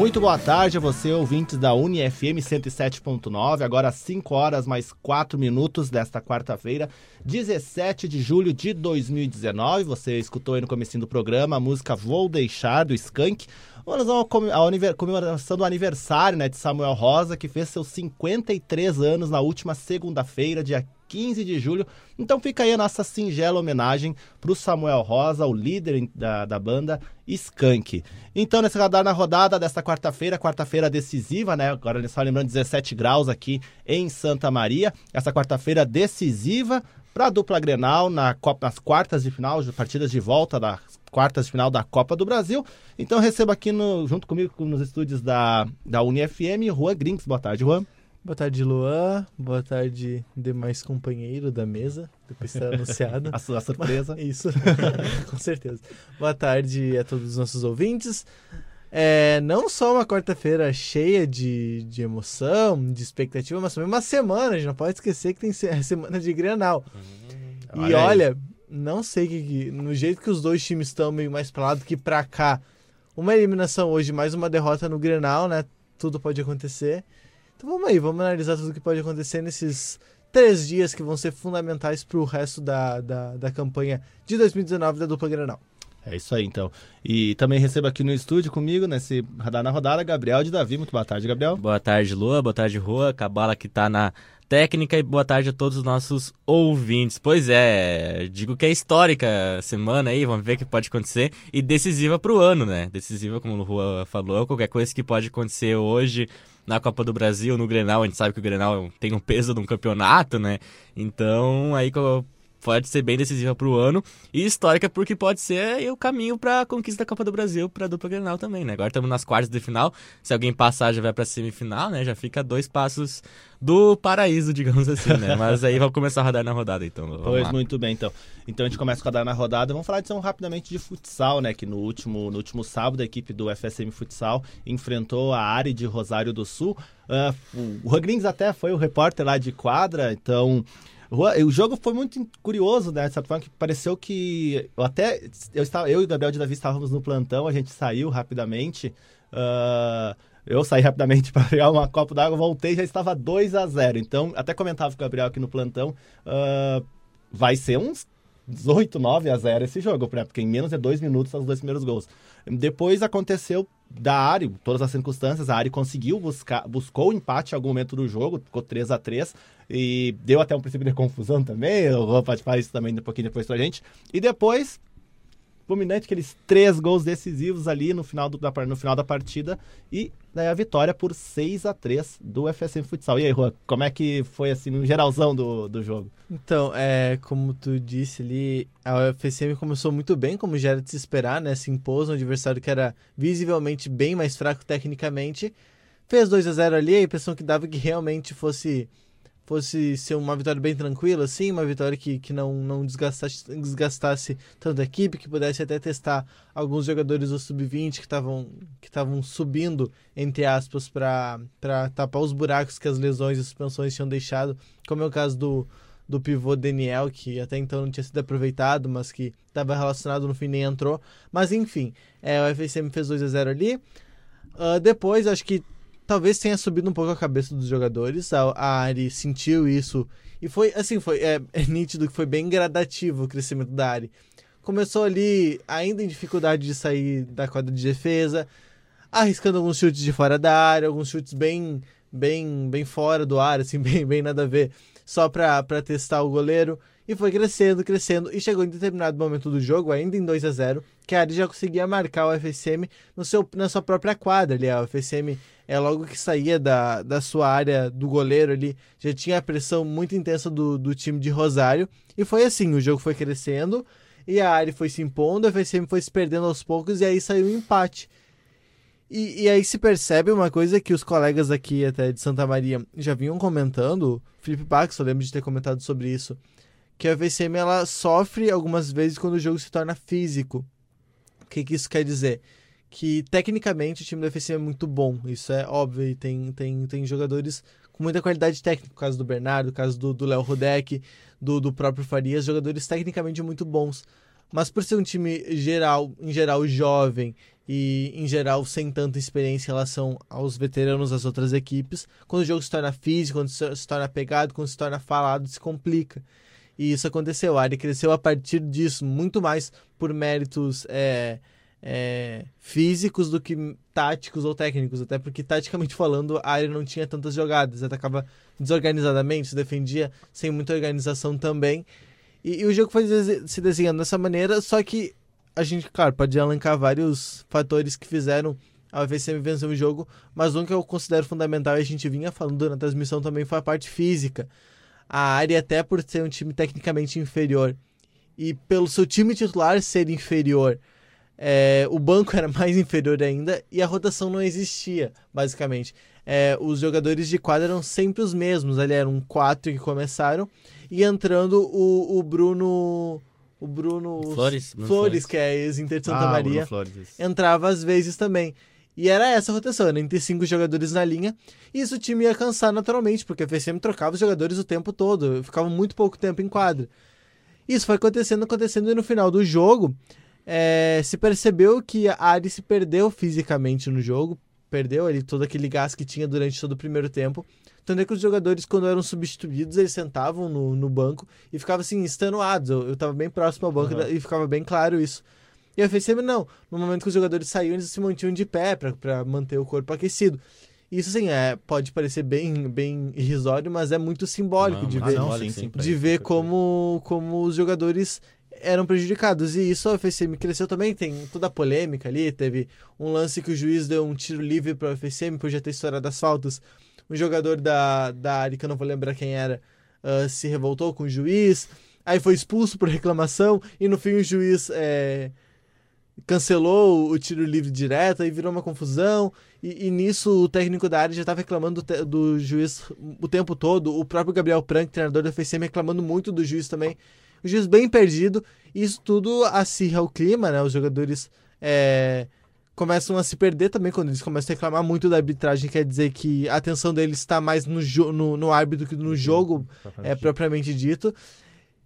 Muito boa tarde a você, ouvintes da UniFM 107.9, agora 5 horas mais 4 minutos desta quarta-feira, 17 de julho de 2019. Você escutou aí no começo do programa a música Vou Deixar, do Skank. Vamos a comemoração do aniversário né, de Samuel Rosa, que fez seus 53 anos na última segunda-feira, dia 15 de julho. Então fica aí a nossa singela homenagem para o Samuel Rosa, o líder da, da banda Skank. Então, nesse radar na rodada desta quarta-feira, quarta-feira decisiva, né? Agora só lembrando 17 graus aqui em Santa Maria. Essa quarta-feira decisiva para a dupla Grenal na Copa, nas quartas de final, partidas de volta das quartas de final da Copa do Brasil. Então recebo aqui no, junto comigo nos estúdios da, da UniFM, Juan Grinks. Boa tarde, Juan. Boa tarde, Luan. Boa tarde, demais companheiro da mesa. Depois está anunciado. a sua surpresa. Isso, com certeza. Boa tarde a todos os nossos ouvintes. É, não só uma quarta-feira cheia de, de emoção, de expectativa, mas também uma semana. A gente não pode esquecer que tem a semana de Grenal. Hum, e olha, não sei que, no jeito que os dois times estão meio mais para lá do que para cá. Uma eliminação hoje, mais uma derrota no Grenal, né? Tudo pode acontecer. Então vamos aí, vamos analisar tudo o que pode acontecer nesses três dias que vão ser fundamentais para o resto da, da, da campanha de 2019 da dupla Granal. É isso aí, então. E também recebo aqui no estúdio comigo, nesse Radar na Rodada, Gabriel de Davi. Muito boa tarde, Gabriel. Boa tarde, Lua. Boa tarde, Rua. Cabala que está na técnica e boa tarde a todos os nossos ouvintes. Pois é, digo que é histórica a semana aí, vamos ver o que pode acontecer. E decisiva para o ano, né? Decisiva, como o Rua falou, qualquer coisa que pode acontecer hoje na Copa do Brasil, no Grenal, a gente sabe que o Grenal tem um peso de um campeonato, né? Então, aí pode ser bem decisiva para o ano e histórica porque pode ser o caminho para a conquista da Copa do Brasil para a dupla Grenal também, né? Agora estamos nas quartas de final, se alguém passar já vai para a semifinal, né? Já fica dois passos do paraíso, digamos assim, né? Mas aí vamos começar a rodar na rodada, então. Pois, lá. muito bem, então. Então a gente começa a rodar na rodada. Vamos falar então rapidamente de futsal, né? Que no último, no último sábado a equipe do FSM Futsal enfrentou a Ari de Rosário do Sul. Uh, o Rodrigues até foi o repórter lá de quadra, então o jogo foi muito curioso, né? Certa forma, que pareceu que. Eu até. Eu, estava, eu e o Gabriel de Davi estávamos no plantão, a gente saiu rapidamente. Uh, eu saí rapidamente para pegar uma copa d'água, voltei já estava 2 a 0 Então, até comentava com o Gabriel aqui no plantão. Uh, vai ser uns 18, 9 a 0 esse jogo, porque em menos de dois minutos os dois primeiros gols. Depois aconteceu da Ari, todas as circunstâncias, a Ari conseguiu buscar, buscou o empate em algum momento do jogo, ficou 3 a 3 e deu até um princípio de confusão também, o Juan pode falar isso também um pouquinho depois pra gente. E depois, fulminante, aqueles três gols decisivos ali no final, do, da, no final da partida e daí a vitória por 6 a 3 do FSM Futsal. E aí, Juan, como é que foi assim no geralzão do, do jogo? Então, é, como tu disse ali, a FSM começou muito bem, como já era de se esperar, né? Se impôs um adversário que era visivelmente bem mais fraco tecnicamente. Fez 2 a 0 ali, a impressão que dava que realmente fosse fosse ser uma vitória bem tranquila, assim, uma vitória que, que não, não desgastasse, desgastasse tanto a equipe, que pudesse até testar alguns jogadores do sub-20 que estavam que estavam subindo, entre aspas, para tapar os buracos que as lesões e suspensões tinham deixado, como é o caso do, do pivô Daniel, que até então não tinha sido aproveitado, mas que estava relacionado no fim nem entrou. Mas enfim, é, o FSM fez 2 a 0 ali. Uh, depois, acho que talvez tenha subido um pouco a cabeça dos jogadores. A, a Ari sentiu isso. E foi, assim, foi é, é, nítido que foi bem gradativo o crescimento da Ari. Começou ali, ainda em dificuldade de sair da quadra de defesa, arriscando alguns chutes de fora da área, alguns chutes bem bem bem fora do ar, assim, bem, bem nada a ver, só para testar o goleiro. E foi crescendo, crescendo, e chegou em determinado momento do jogo, ainda em 2 a 0 que a Ari já conseguia marcar o FSM no seu, na sua própria quadra ali. A FSM é logo que saía da, da sua área do goleiro ali, já tinha a pressão muito intensa do, do time de Rosário. E foi assim, o jogo foi crescendo, e a Ari foi se impondo, a FSM foi se perdendo aos poucos, e aí saiu um empate. E, e, aí se percebe uma coisa que os colegas aqui até de Santa Maria já vinham comentando, Felipe Pax, eu lembro de ter comentado sobre isso, que a VCM ela sofre algumas vezes quando o jogo se torna físico. O que, que isso quer dizer? Que tecnicamente o time do FCM é muito bom, isso é óbvio, e tem, tem, tem jogadores com muita qualidade técnica, no caso do Bernardo, no caso do Léo Rodek, do, do próprio Farias, jogadores tecnicamente muito bons. Mas por ser um time geral, em geral jovem e, em geral, sem tanta experiência em relação aos veteranos das outras equipes. Quando o jogo se torna físico, quando se torna pegado, quando se torna falado, se complica. E isso aconteceu. A área cresceu a partir disso, muito mais por méritos é, é, físicos do que táticos ou técnicos. Até porque, taticamente falando, a área não tinha tantas jogadas. Atacava desorganizadamente, se defendia sem muita organização também. E, e o jogo foi se desenhando dessa maneira, só que a gente, claro, pode elencar vários fatores que fizeram a UFSM vencer o jogo, mas um que eu considero fundamental e a gente vinha falando na transmissão também foi a parte física. A área, até por ser um time tecnicamente inferior e pelo seu time titular ser inferior, é, o banco era mais inferior ainda e a rotação não existia, basicamente. É, os jogadores de quadra eram sempre os mesmos, ali eram quatro que começaram, e entrando o, o Bruno o Bruno Flores, Flores, Flores, que é ex-Inter de Santa Ah, Maria, Flores. entrava às vezes também. E era essa a rotação, era entre cinco jogadores na linha. E isso o time ia cansar naturalmente, porque a FCM trocava os jogadores o tempo todo, ficava muito pouco tempo em quadra. Isso foi acontecendo, acontecendo, e no final do jogo é, se percebeu que a Ari se perdeu fisicamente no jogo, perdeu ali todo aquele gás que tinha durante todo o primeiro tempo. Tanto é que os jogadores, quando eram substituídos, eles sentavam no, no banco e ficavam assim, extenuados. Eu, eu tava bem próximo ao banco Uhum. e ficava bem claro isso. E a FCM não. No momento que os jogadores saíam, eles se mantinham de pé para manter o corpo aquecido. Isso, assim, é, pode parecer bem, bem irrisório, mas é muito simbólico Não, de ver, Ah, não, sim, sim. sim. de isso, ver como, como os jogadores eram prejudicados. E isso a FCM cresceu também, tem toda a polêmica ali. Teve um lance que o juiz deu um tiro livre para a FCM por já ter estourado as faltas. Um jogador da, da área, que eu não vou lembrar quem era, ah, se revoltou com o juiz. Aí foi expulso por reclamação. E no fim o juiz é, cancelou o tiro livre direto. Aí virou uma confusão. E, e nisso o técnico da área já estava reclamando do, do juiz o tempo todo. O próprio Gabriel Prank, treinador da FCM, reclamando muito do juiz também. O juiz bem perdido. E isso tudo acirra o clima, né? Os jogadores é, começam a se perder também quando eles começam a reclamar muito da arbitragem. Quer dizer que a atenção deles está mais no, no, no árbitro que no jogo é propriamente dito.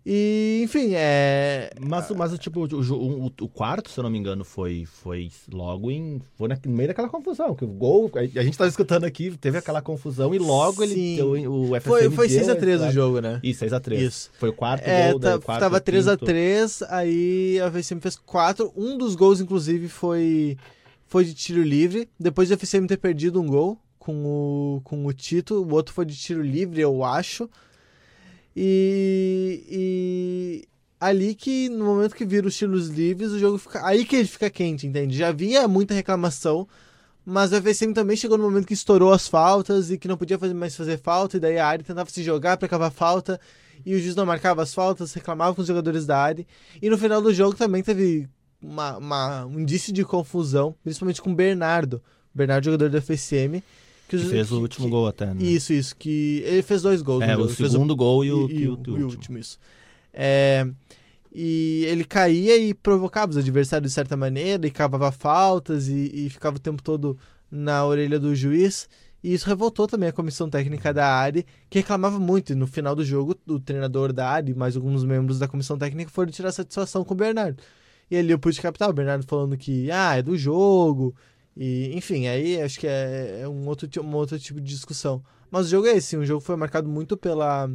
E, enfim, é. Mas, mas tipo, o, o, o quarto, se eu não me engano, foi, foi logo em. Foi no meio daquela confusão. Que o gol. A, a gente tava escutando aqui, teve aquela confusão e logo Sim. ele deu. O FSM Foi, foi deu 6x3 esse- o jogo, né? Isso, 6x3. Isso. Foi o quarto É, gol, tá- o quarto tava e o quinto. 3x3, aí a FCM fez 4. Um dos gols, inclusive, foi, foi de tiro livre. Depois da FCM ter perdido um gol com o, com o Tito, o outro foi de tiro livre, eu acho. E, e ali que, no momento que vira os tiros livres, o jogo fica. Aí que ele fica quente, entende? Já havia muita reclamação. Mas o FSM também chegou no momento que estourou as faltas e que não podia fazer mais fazer falta, e daí a área tentava se jogar para cavar falta, e o juiz não marcava as faltas, reclamava com os jogadores da área. E no final do jogo também teve uma, uma- um indício de confusão, principalmente com o Bernardo. Bernardo, jogador do FSM. Que, fez o último que- gol até, né? Isso, isso. Que ele fez dois gols É, jogo. o Ele fez segundo gol e o, e, e o, e e o o último. último, isso. É, e ele caía e provocava os adversários de certa maneira, e cavava faltas e, e ficava o tempo todo na orelha do juiz. E isso revoltou também a comissão técnica da ARI, que reclamava muito. E no final do jogo, o treinador da ARI e mais alguns membros da comissão técnica foram tirar satisfação com o Bernardo. E ali eu pude captar o Bernardo falando que, ah, é do jogo. E, enfim, aí acho que é, é um, outro, um outro tipo de discussão. Mas o jogo é esse, o jogo foi marcado muito pela,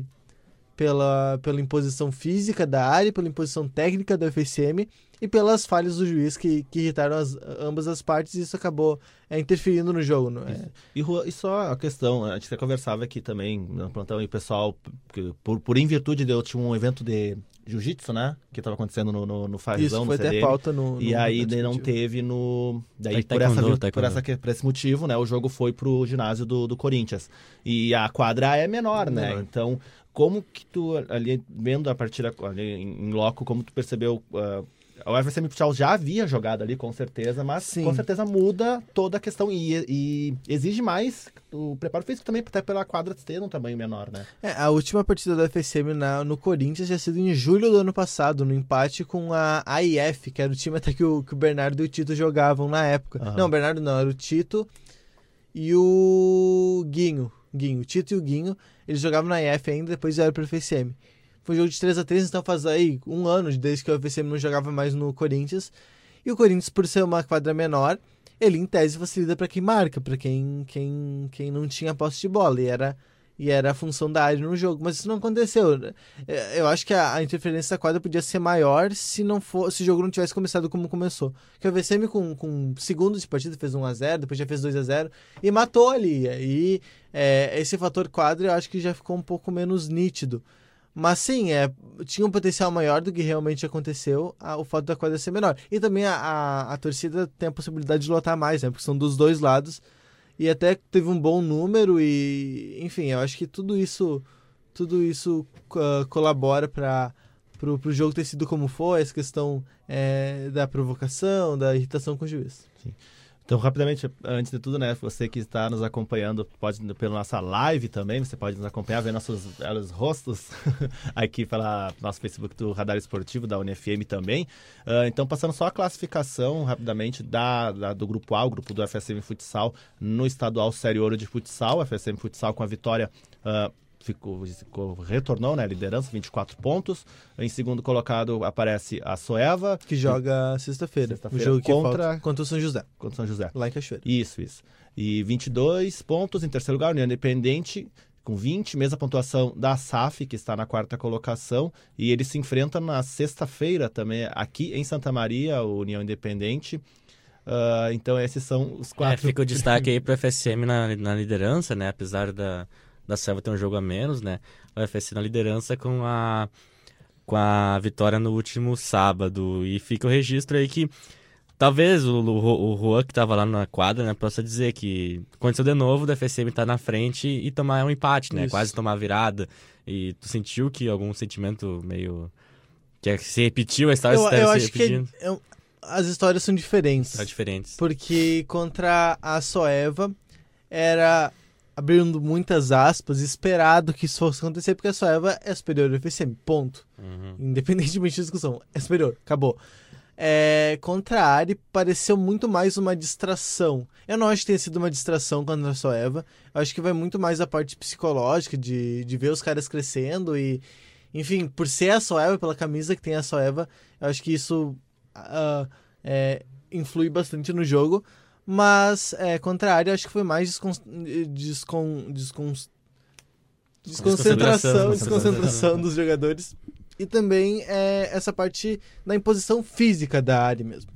pela, pela imposição física da área, pela imposição técnica do FSM e pelas falhas do juiz que, que irritaram as, ambas as partes e isso acabou é, interferindo no jogo. Não é? E, e só a questão, a gente até conversava aqui também no plantão e o pessoal, que por, por em virtude de eu tinha um evento de jiu-jitsu, né? Que tava acontecendo no, no, no Isso Farizão, foi no até pauta no. E no aí momento daí não teve no. Daí Aí por, essa, taekwondo, por, essa, que- por esse motivo, né? O jogo foi pro ginásio do, do Corinthians. E a quadra é menor, né? Menor. Então, como que tu, ali, vendo a partida ali em, loco, como tu percebeu. ah, o FSM Futsal já havia jogado ali, com certeza, mas Sim. com certeza muda toda a questão e, e exige mais o preparo físico também, até pela quadra ter um tamanho menor, né? É, a última partida do FSM na, no Corinthians tinha sido em julho do ano passado, no empate com a AIF, que era o time até que o, que o Bernardo e o Tito jogavam na época. Aham. Não, o Bernardo não, era o Tito e o Guinho. Guinho, o Tito e o Guinho, eles jogavam na AIF ainda, depois vieram pro FSM. Foi um jogo de 3 a 3 então faz aí um ano desde que o FSM não jogava mais no Corinthians. E o Corinthians, por ser uma quadra menor, ele em tese facilita para quem marca, para quem, quem, quem não tinha posse de bola. E era, e era a função da área no jogo. Mas isso não aconteceu. É, eu acho que a, a interferência da quadra podia ser maior se não for, se o jogo não tivesse começado como começou. Que o VCM com, com segundos de partida fez 1 a 0 depois já fez 2 a 0 e matou ali. E é, esse fator quadra eu acho que já ficou um pouco menos nítido. Mas sim, é, tinha um potencial maior do que realmente aconteceu a, o fato da quadra ser menor. E também a, a, a, torcida tem a possibilidade de lotar mais, né? Porque são dos dois lados. E até teve um bom número e... Enfim, eu acho que tudo isso tudo isso uh, colabora para pro, pro jogo ter sido como foi, essa questão é, da provocação, da irritação com o juiz. Sim. Então, rapidamente, antes de tudo, né, você que está nos acompanhando pode pela nossa live também, você pode nos acompanhar, ver nossos belos rostos aqui pela nosso Facebook do Radar Esportivo da UniFM também. Uh, então, passando só a classificação rapidamente da, da, do grupo A, o grupo do FSM Futsal no estadual Série Ouro de Futsal, FSM Futsal com a vitória uh, ficou, ficou, retornou, né? Liderança, 24 pontos. Em segundo colocado aparece a Soeva. Que joga sexta-feira. Sexta o jogo contra... Falta, contra o São José. Contra o São José. Lá em Cachoeira. Isso, isso. E 22 pontos. Em terceiro lugar, União Independente com 20, mesma pontuação da SAF, que está na quarta colocação, e ele se enfrenta na sexta-feira também, aqui em Santa Maria, o União Independente. Uh, então, esses são os quatro. É, fica o destaque aí para o FSM na, na liderança, né? Apesar da, da Selva ter um jogo a menos, né? O UFC na liderança com a com a vitória no último sábado. E fica o registro aí que talvez o, o, o Juan, que estava lá na quadra, né, possa dizer que aconteceu de novo FSM estar tá na frente e tomar um empate, né? Isso. Quase tomar a virada. E tu sentiu que algum sentimento meio. que se repetiu a história eu, eu se acho repetindo? que eu, as histórias são diferentes. São diferentes. Porque contra a Soeva era abrindo muitas aspas, esperado que isso fosse acontecer, porque a sua Eva é superior ao FSM, ponto. Uhum. Independentemente da discussão, é superior, acabou. É, contra a Ari, pareceu muito mais uma distração. Eu não acho que tenha sido uma distração contra a sua Eva, eu acho que vai muito mais a parte psicológica, de, de ver os caras crescendo e... Enfim, por ser a Soeva, pela camisa que tem a Soeva, eu acho que isso uh, é, influi bastante no jogo. Mas, é, contrário, acho que foi mais descon... Descon... Descon... desconcentração, desconcentração dos jogadores. E também é, essa parte da imposição física da área mesmo.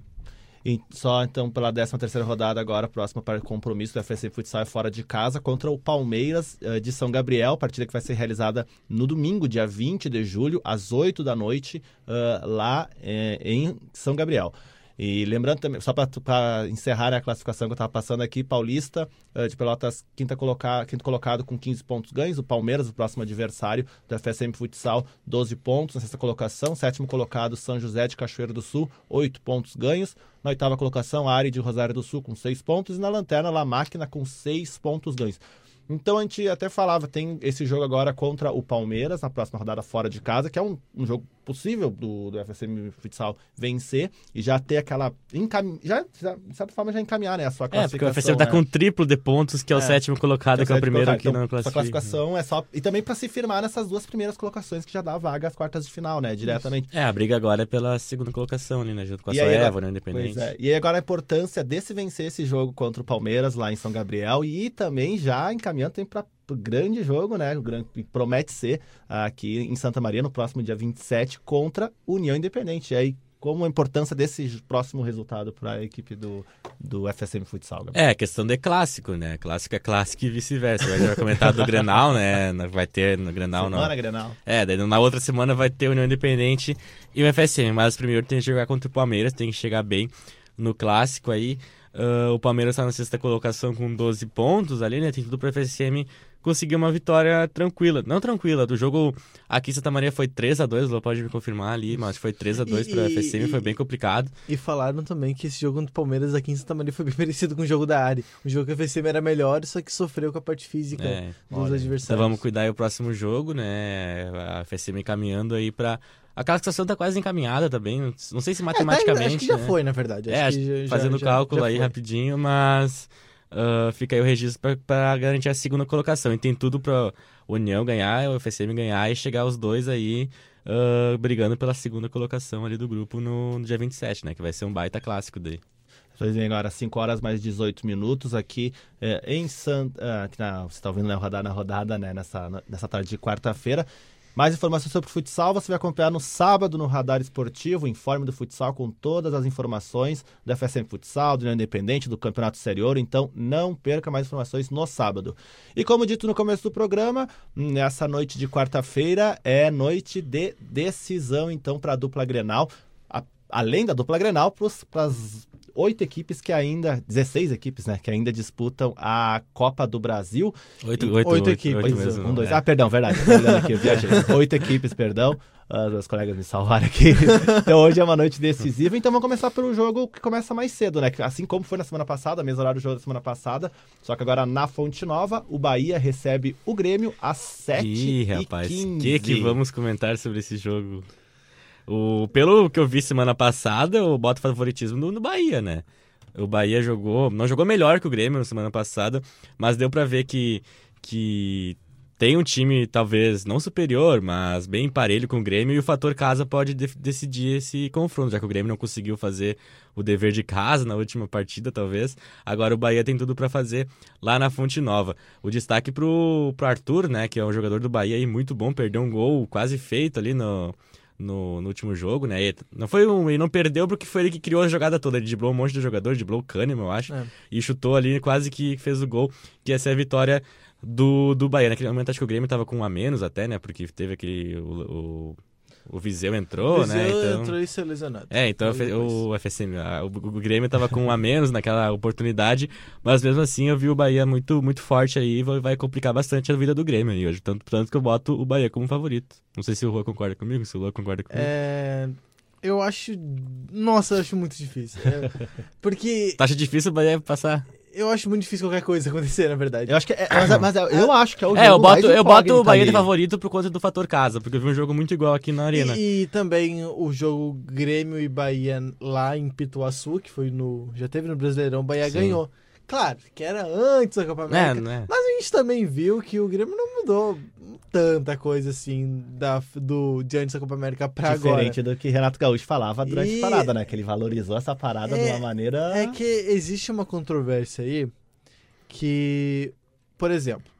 E só então pela 13 terceira rodada agora, próxima para o compromisso do FC Futsal é fora de casa contra o Palmeiras uh, de São Gabriel, partida que vai ser realizada no domingo, dia 20 de julho, às 8 da noite, uh, lá uh, em São Gabriel. E lembrando também, só para encerrar a classificação que eu estava passando aqui, Paulista uh, de Pelotas, quinta quinto colocado com 15 pontos ganhos. O Palmeiras, o próximo adversário do FSM Futsal, 12 pontos na sexta colocação. Sétimo colocado, São José de Cachoeiro do Sul, 8 pontos ganhos. Na oitava colocação, Ari de Rosário do Sul com 6 pontos. E na lanterna, La Máquina com 6 pontos ganhos. Então a gente até falava, tem esse jogo agora contra o Palmeiras, na próxima rodada fora de casa, que é um, um jogo possível do, do FSM Futsal vencer e já ter aquela. Encam... Já, já, de certa forma, já encaminhar né, a sua classificação. É, porque o FSM tá né? com triplo de pontos, que é o é, sétimo colocado, que é o, que é o primeiro colocado. que então, não classifica. Classificação é só. E também para se firmar nessas duas primeiras colocações que já dá vaga às quartas de final, né? Diretamente. É, a briga agora é pela segunda colocação ali, né? Junto com a Soeva, né? Independente. É. E aí agora a importância desse vencer esse jogo contra o Palmeiras lá em São Gabriel e também já encaminhando para grande jogo, né? O grande, promete ser aqui em Santa Maria no próximo dia 27 contra União Independente. E aí, como a importância desse próximo resultado para a equipe do, do FSM Futsal? Gabriel? É, questão de clássico, né? Clássico é clássico e vice-versa. A gente vai comentar do Grenal, né? Vai ter no Grenal, semana não. Grenal. É, daí na outra semana vai ter União Independente e o FSM. Mas primeiro tem que jogar contra o Palmeiras, tem que chegar bem no clássico aí. Uh, o Palmeiras está na sexta colocação com 12 pontos ali, né? Tem tudo para o FSM conseguir uma vitória tranquila. Não tranquila, do jogo aqui em Santa Maria foi 3 a 2 o pode me confirmar ali, mas foi 3 a 2 para o FSM, foi bem complicado. E falaram também que esse jogo do Palmeiras aqui em Santa Maria foi bem parecido com o jogo da Ari. O jogo que o FSM era melhor, só que sofreu com a parte física é, dos olha, adversários. Então vamos cuidar aí o próximo jogo, né? A FSM caminhando aí para a classificação tá quase encaminhada também. Não sei se matematicamente. É, tá, acho que já né? foi, na verdade. Acho é, já, fazendo já, cálculo já aí rapidinho, mas uh, fica aí o registro para garantir a segunda colocação. E tem tudo para União ganhar, o FSM ganhar e chegar os dois aí uh, brigando pela segunda colocação ali do grupo no, no dia 27, né? Que vai ser um baita clássico daí. Pois bem, agora 5 horas mais 18 minutos aqui é, em Santa. Na, você está ouvindo na rodada, na rodada, né? Nessa, nessa tarde de quarta-feira. Mais informações sobre o futsal você vai acompanhar no sábado no Radar Esportivo, informe do futsal com todas as informações do FSM Futsal, do União Independente, do Campeonato Exterior, então não perca mais informações no sábado. E como dito no começo do programa, nessa noite de quarta-feira é noite de decisão então para a dupla Grenal, a, além da dupla Grenal, para as oito equipes que ainda, 16 equipes, né, que ainda disputam a Copa do Brasil. Oito, oito, oito, equipes. Oito mesmo, um, dois. É. Ah, perdão, verdade. Aqui, oito equipes, perdão. Os meus colegas me salvaram aqui. então hoje é uma noite decisiva. Então vamos começar pelo jogo que começa mais cedo, né? Assim como foi na semana passada, mesmo horário do jogo da semana passada. Só que agora na Fonte Nova, o Bahia recebe o Grêmio às 7 Ih, rapaz, o que que vamos comentar sobre esse jogo? O, pelo que eu vi semana passada, eu boto favoritismo no, no Bahia, né? O Bahia jogou, não jogou melhor que o Grêmio na semana passada, mas deu para ver que, que tem um time talvez não superior, mas bem parelho com o Grêmio e o fator casa pode de decidir esse confronto, já que o Grêmio não conseguiu fazer o dever de casa na última partida, talvez. Agora o Bahia tem tudo para fazer lá na Fonte Nova. O destaque pro, pro Arthur, né, que é um jogador do Bahia e muito bom, perdeu um gol quase feito ali no no, no último jogo, né? E não foi um, ele não perdeu porque foi ele que criou a jogada toda. Ele driblou um monte de jogador, driblou o Kahneman, eu acho, é. e chutou ali, quase que fez o gol, que essa é a vitória do, do Bahia. Naquele momento acho que o Grêmio tava com um a menos até, né? Porque teve aquele. O, o, o Viseu entrou, o Viseu né? Então... entrou e se lesionado. É, então o, FSM, o, o Grêmio tava com um a menos naquela oportunidade, mas mesmo assim eu vi o Bahia muito, muito forte aí e vai complicar bastante a vida do Grêmio aí hoje. Tanto, tanto que eu boto o Bahia como favorito. Não sei se o Rua concorda comigo, se o Lua concorda comigo. É... Eu acho. Nossa, eu acho muito difícil. É... Porque. Tu acha difícil o Bahia passar? Eu acho muito difícil qualquer coisa acontecer, na verdade. Eu acho que é, mas, mas eu acho que é o jogo É, eu boto, eu boto o Bahia de favorito por conta do fator casa, porque eu vi um jogo muito igual aqui na Arena. E, e, também o jogo Grêmio e Bahia lá em Pituaçu, que foi no. Já teve no Brasileirão, o Bahia Sim. ganhou. Claro, que era antes da Copa América. É, é. Mas gente também viu que o Grêmio não mudou tanta coisa assim da, do, de antes da Copa América pra Diferente agora. Diferente do que Renato Gaúcho falava durante e... a parada, né? Que ele valorizou essa parada é, de uma maneira. É que existe uma controvérsia aí que, por exemplo,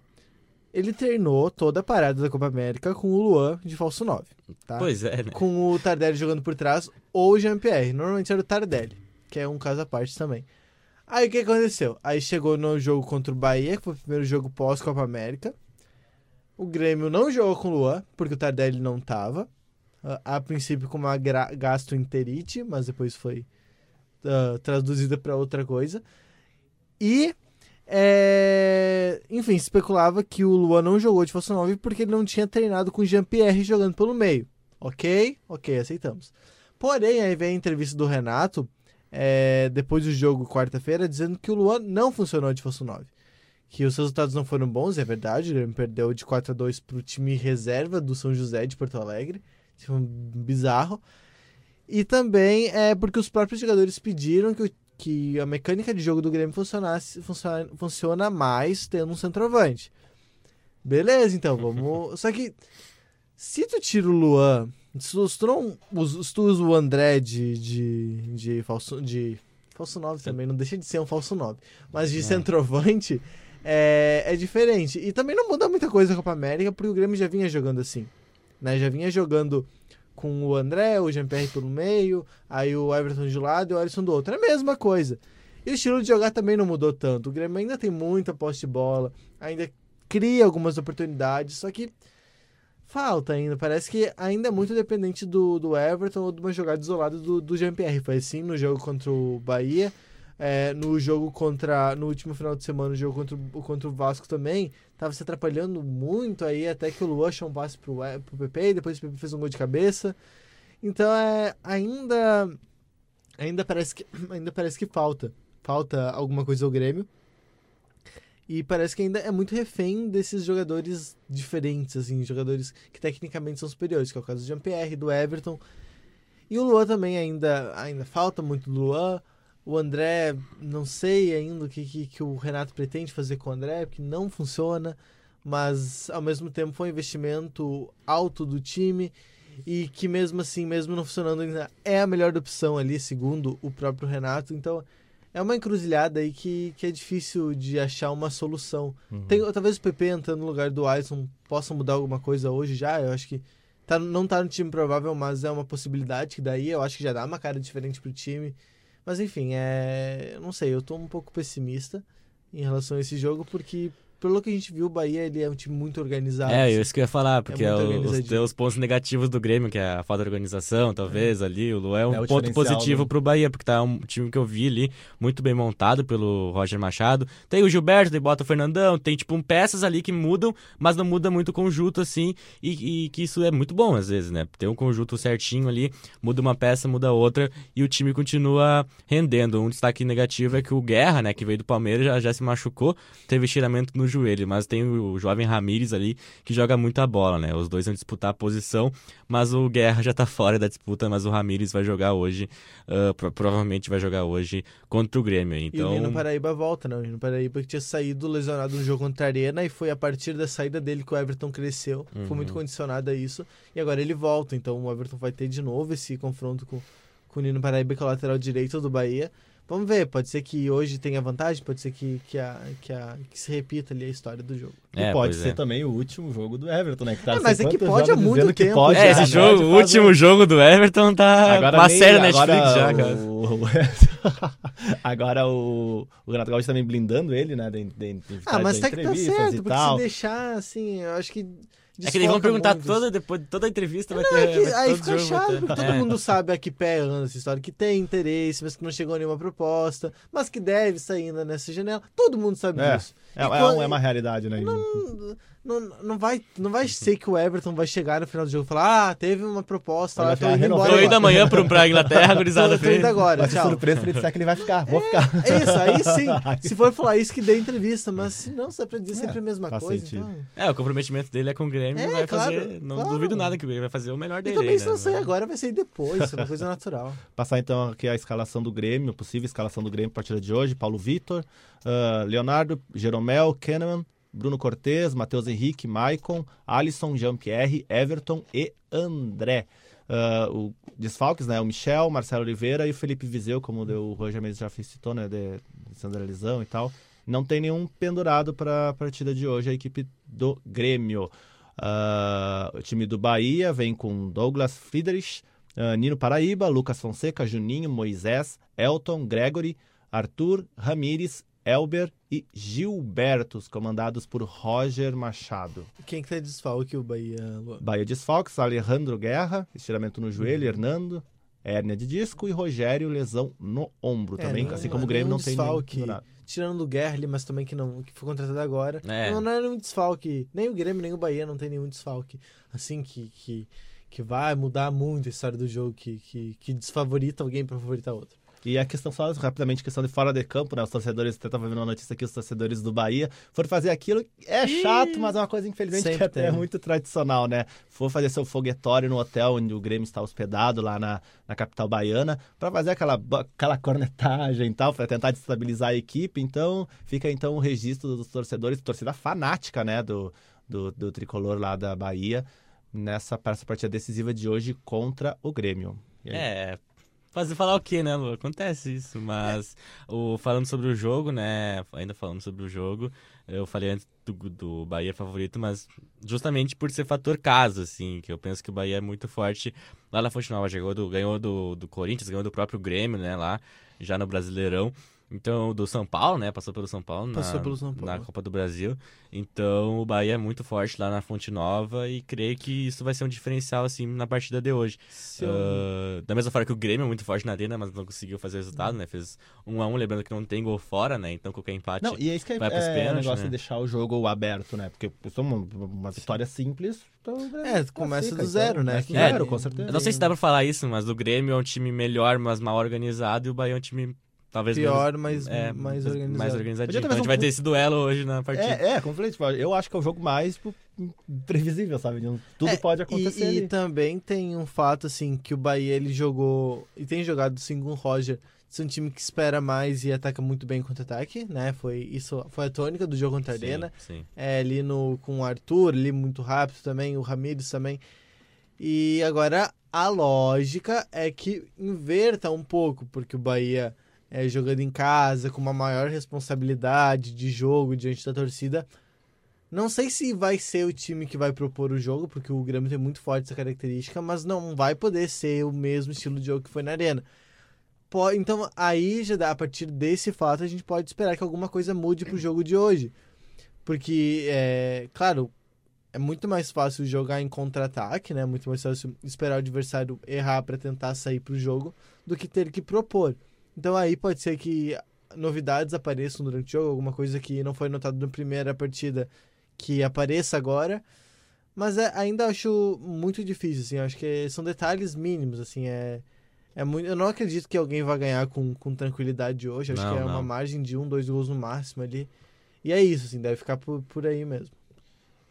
ele treinou toda a parada da Copa América com o Luan de falso 9. Tá? Pois é, né? Com o Tardelli jogando por trás ou o Jean-Pierre. Normalmente era o Tardelli, que é um caso à parte também. Aí o que aconteceu? Aí chegou no jogo contra o Bahia, que foi o primeiro jogo pós-Copa América. O Grêmio não jogou com o Luan, porque o Tardelli não tava. A, a princípio com uma gastroenterite, mas depois foi uh, traduzida para outra coisa. E é... Enfim, especulava que o Luan não jogou de falso 9 porque ele não tinha treinado com o Jean-Pierre jogando pelo meio. Ok? Ok, aceitamos. Porém, aí vem a entrevista do Renato, é... depois do jogo, quarta-feira, dizendo que o Luan não funcionou de falso 9. Que os resultados não foram bons, é verdade. O Grêmio perdeu de 4 a 2 para o time reserva do São José de Porto Alegre. Isso foi um bizarro. E também é porque os próprios jogadores pediram que o que a mecânica de jogo do Grêmio funcionasse, funciona, funciona mais tendo um centroavante. Beleza, então, vamos. Só que se tu tira o Luan, se tu, não, se tu usa o André de, de, de falso. De, falso 9 também, não deixa de ser um falso 9. Mas de é. centroavante é, é diferente. E também não muda muita coisa a Copa América, porque o Grêmio já vinha jogando assim. Né? Já vinha jogando com o André, o Jean-Pierre pelo meio, aí o Everton de um lado e o Alisson do outro. É a mesma coisa. E o estilo de jogar também não mudou tanto. O Grêmio ainda tem muita posse de bola, ainda cria algumas oportunidades, só que falta ainda. Parece que ainda é muito dependente do, do Everton ou de uma jogada isolada do, do Jean-Pierre. Foi assim no jogo contra o Bahia é, no jogo contra. No último final de semana, no jogo contra, contra o Vasco também, tava se atrapalhando muito aí, até que o Luan achou um passe pro, pro PP, e depois o PP fez um gol de cabeça. Então é. Ainda. Ainda parece que. Ainda parece que falta. Falta alguma coisa ao Grêmio. E parece que ainda é muito refém desses jogadores diferentes, assim, jogadores que tecnicamente são superiores, que é o caso do Jean-Pierre, do Everton. E o Luan também ainda, ainda falta muito do Luan. O André, não sei ainda o que, que, que o Renato pretende fazer com o André, porque não funciona, mas ao mesmo tempo foi um investimento alto do time e que mesmo assim, mesmo não funcionando ainda, é a melhor opção ali, segundo o próprio Renato. Então é uma encruzilhada aí que, que é difícil de achar uma solução. Uhum. Tem, talvez o PP entrando no lugar do Alisson possa mudar alguma coisa hoje já. Eu acho que tá, não tá no time provável, mas é uma possibilidade que daí eu acho que já dá uma cara diferente pro time. Mas enfim, é. Não sei, eu tô um pouco pessimista em relação a esse jogo, porque pelo que a gente viu, o Bahia ele é um time muito organizado. É, isso que eu ia falar, porque muito é os, tem os pontos negativos do Grêmio, que é a falta de organização, talvez, ali. O Lu é um É o ponto positivo do- pro Bahia, porque tá um time que eu vi ali, muito bem montado pelo Roger Machado. Tem o Gilberto, daí bota o Fernandão, tem, tipo, um peças ali que mudam, mas não muda muito o conjunto, assim, e, e que isso é muito bom, às vezes, né? Tem um conjunto certinho ali, muda uma peça, muda outra, e o time continua rendendo. Um destaque negativo é que o Guerra, né, que veio do Palmeiras, já, já se machucou, teve estiramento no joelho, mas tem o jovem Ramires ali, que joga muita bola, né? Os dois vão disputar a posição, mas o Guerra já tá fora da disputa, mas o Ramires vai jogar hoje, pro- provavelmente vai jogar hoje contra o Grêmio. E o Então, Nino Paraíba volta, né? O Nino Paraíba que tinha saído lesionado no jogo contra a Arena e foi a partir da saída dele que o Everton cresceu. Uhum. Foi muito condicionado a isso. E agora ele volta, então o Everton vai ter de novo esse confronto com, com o Nino Paraíba, que é o lateral direito do Bahia. Vamos ver, pode ser que hoje tenha vantagem, pode ser que, que, a, que, a, que se repita ali a história do jogo. E É, pode pois ser é. também o último jogo do Everton, né? Que tá É, mas é que pode há jogos muito dizendo que tempo pode, é, esse né? jogo, Pode o último jogo do Everton tá uma nem- série Netflix agora já, cara. o- agora o, o Renato Gaúcho também blindando ele, né? De, de, de Ah, mas tá que tá certo, e porque tal. se deixar, assim, eu acho que. É que eles vão perguntar muito. toda, depois, toda a entrevista vai Não, ter. é que vai ter aí fica chato, porque todo É. mundo sabe a que pé anda essa história, que tem interesse, mas que não chegou a nenhuma proposta, mas que deve sair ainda nessa janela. Todo mundo sabe É, disso. É, é quando- é uma realidade, né? Não, não, não, vai, não vai ser que o Everton vai chegar no final do jogo e falar: Ah, teve uma proposta lá, tô indo "Renovei, embora. Tô indo agora." amanhã pro, pra Inglaterra, gurizada. Tô, tô indo agora, Vai ser tchau. surpresa se ele disser que ele vai ficar. Vou ficar. É isso, aí sim. Se for falar isso, que dê entrevista, mas se não, se é pra dizer É, sempre a mesma coisa. Então... É, o comprometimento dele é com o Grêmio, É, vai claro, fazer. Não claro. duvido nada que ele vai fazer o melhor E dele. também, aí, se né? não sair agora, vai sair depois, isso é uma coisa natural. Passar então aqui a escalação do Grêmio, a possível escalação do Grêmio a partir de hoje. Paulo Vitor, ah, Leonardo, Jeromel, Kahneman, Bruno Cortes, Matheus Henrique, Maicon, Alisson, Jean-Pierre, Everton e André. Ah, o desfalques, né? O Michel, Marcelo Oliveira e o Felipe Vizeu, como o Roger Mendes já citou, né? De, de Sandra Lesão e tal. Não tem nenhum pendurado para a partida de hoje, a equipe do Grêmio. Ah, o time do Bahia vem com Douglas Friedrich, ah, Nino Paraíba, Lucas Fonseca, Juninho, Moisés, Elton, Gregory, Arthur, Ramires, Elber e Gilbertos, comandados por Roger Machado. Quem que tá de desfalque, o Bahia? Bahia desfalques, Alejandro Guerra, estiramento no joelho, Hernando, hérnia de disco e Rogério, lesão no ombro É, também, não- assim como o Grêmio nenhum não tem nenhum desfalque. pendurado. Tirando do Guerra ali, mas também que, não, que foi contratado agora. É. Não, não é nenhum desfalque. Nem o Grêmio, nem o Bahia não tem nenhum desfalque. Assim, que, que, que vai mudar muito a história do jogo, que, que, que desfavorita alguém pra favoritar outro. E a questão só rapidamente, questão de fora de campo, né? Os torcedores, até tava vendo uma notícia aqui, os torcedores do Bahia foram fazer aquilo. É chato, mas é uma coisa, infelizmente, Sempre que até é tem. muito tradicional, né? For fazer seu foguetório no hotel onde o Grêmio está hospedado, lá na, na capital baiana, para fazer aquela, aquela cornetagem e tal, para tentar destabilizar a equipe. Então, fica então o registro dos torcedores, torcida fanática, né? Do, do, do tricolor lá da Bahia, nessa, essa partida decisiva de hoje contra o Grêmio. É, fazer falar o quê, né, Lu? Acontece isso, mas o, falando sobre o jogo, né, ainda falando sobre o jogo, eu falei antes do, do Bahia favorito, mas justamente por ser fator casa, assim, que eu penso que o Bahia é muito forte lá na Fonte Nova, chegou do, ganhou do, do Corinthians, ganhou do próprio Grêmio, né, lá, já no Brasileirão, então, do São Paulo, né, passou pelo São Paulo, na, Passou pelo São Paulo. na Copa do Brasil, então o Bahia é muito forte lá na Fonte Nova e creio que isso vai ser um diferencial, assim, na partida de hoje. Ah, da mesma forma que o Grêmio é muito forte na arena, mas não conseguiu fazer resultado, né? Fez 1 a 1 lembrando que não tem gol fora, né? Então qualquer empate. Não, e é isso que é, vai pros é pênaltis, negócio né? de deixar o jogo aberto, né? Porque uma, uma vitória simples. Então, É, começa do zero, né? Começa do É, zero, com certeza. Eu não sei se dá pra falar isso, mas o Grêmio é um time melhor, mas mal organizado, e o Bahia é um time talvez pior, menos- mas é, mais organizado. mais organizadinho. Então, a gente um vai ter esse duelo hoje na partida. É, é, como eu falei, tipo, eu acho que é o jogo mais tipo, previsível, sabe? Tudo É, pode E, acontecer e ali. também tem um fato, assim, que o Bahia, ele jogou, e tem jogado sim com o Roger, ser um time que espera mais e ataca muito bem contra-ataque, né? Foi, isso foi a tônica do jogo contra a sim, Arena. sim. É, ali no, com o Arthur, ali muito rápido também, o Ramires também. E agora a lógica é que inverta um pouco, porque o Bahia é jogando em casa, com uma maior responsabilidade de jogo diante da torcida. Não sei se vai ser o time que vai propor o jogo, porque o Grêmio tem muito forte essa característica, mas não vai poder ser o mesmo estilo de jogo que foi na Arena. Então, aí, já dá, a partir desse fato, a gente pode esperar que alguma coisa mude pro jogo de hoje. Porque, é, claro, é muito mais fácil jogar em contra-ataque, né? Muito mais fácil esperar o adversário errar para tentar sair pro jogo do que ter que propor. Então aí pode ser que novidades apareçam durante o jogo, alguma coisa que não foi notado na primeira partida que apareça agora. Mas é- ainda acho muito difícil, assim. Acho que são detalhes mínimos, assim. É, é muito, eu não acredito que alguém vai ganhar com, com tranquilidade hoje. Acho Não, que é uma não. margem de um, dois gols no máximo ali. E é isso, assim. Deve ficar por, por aí mesmo.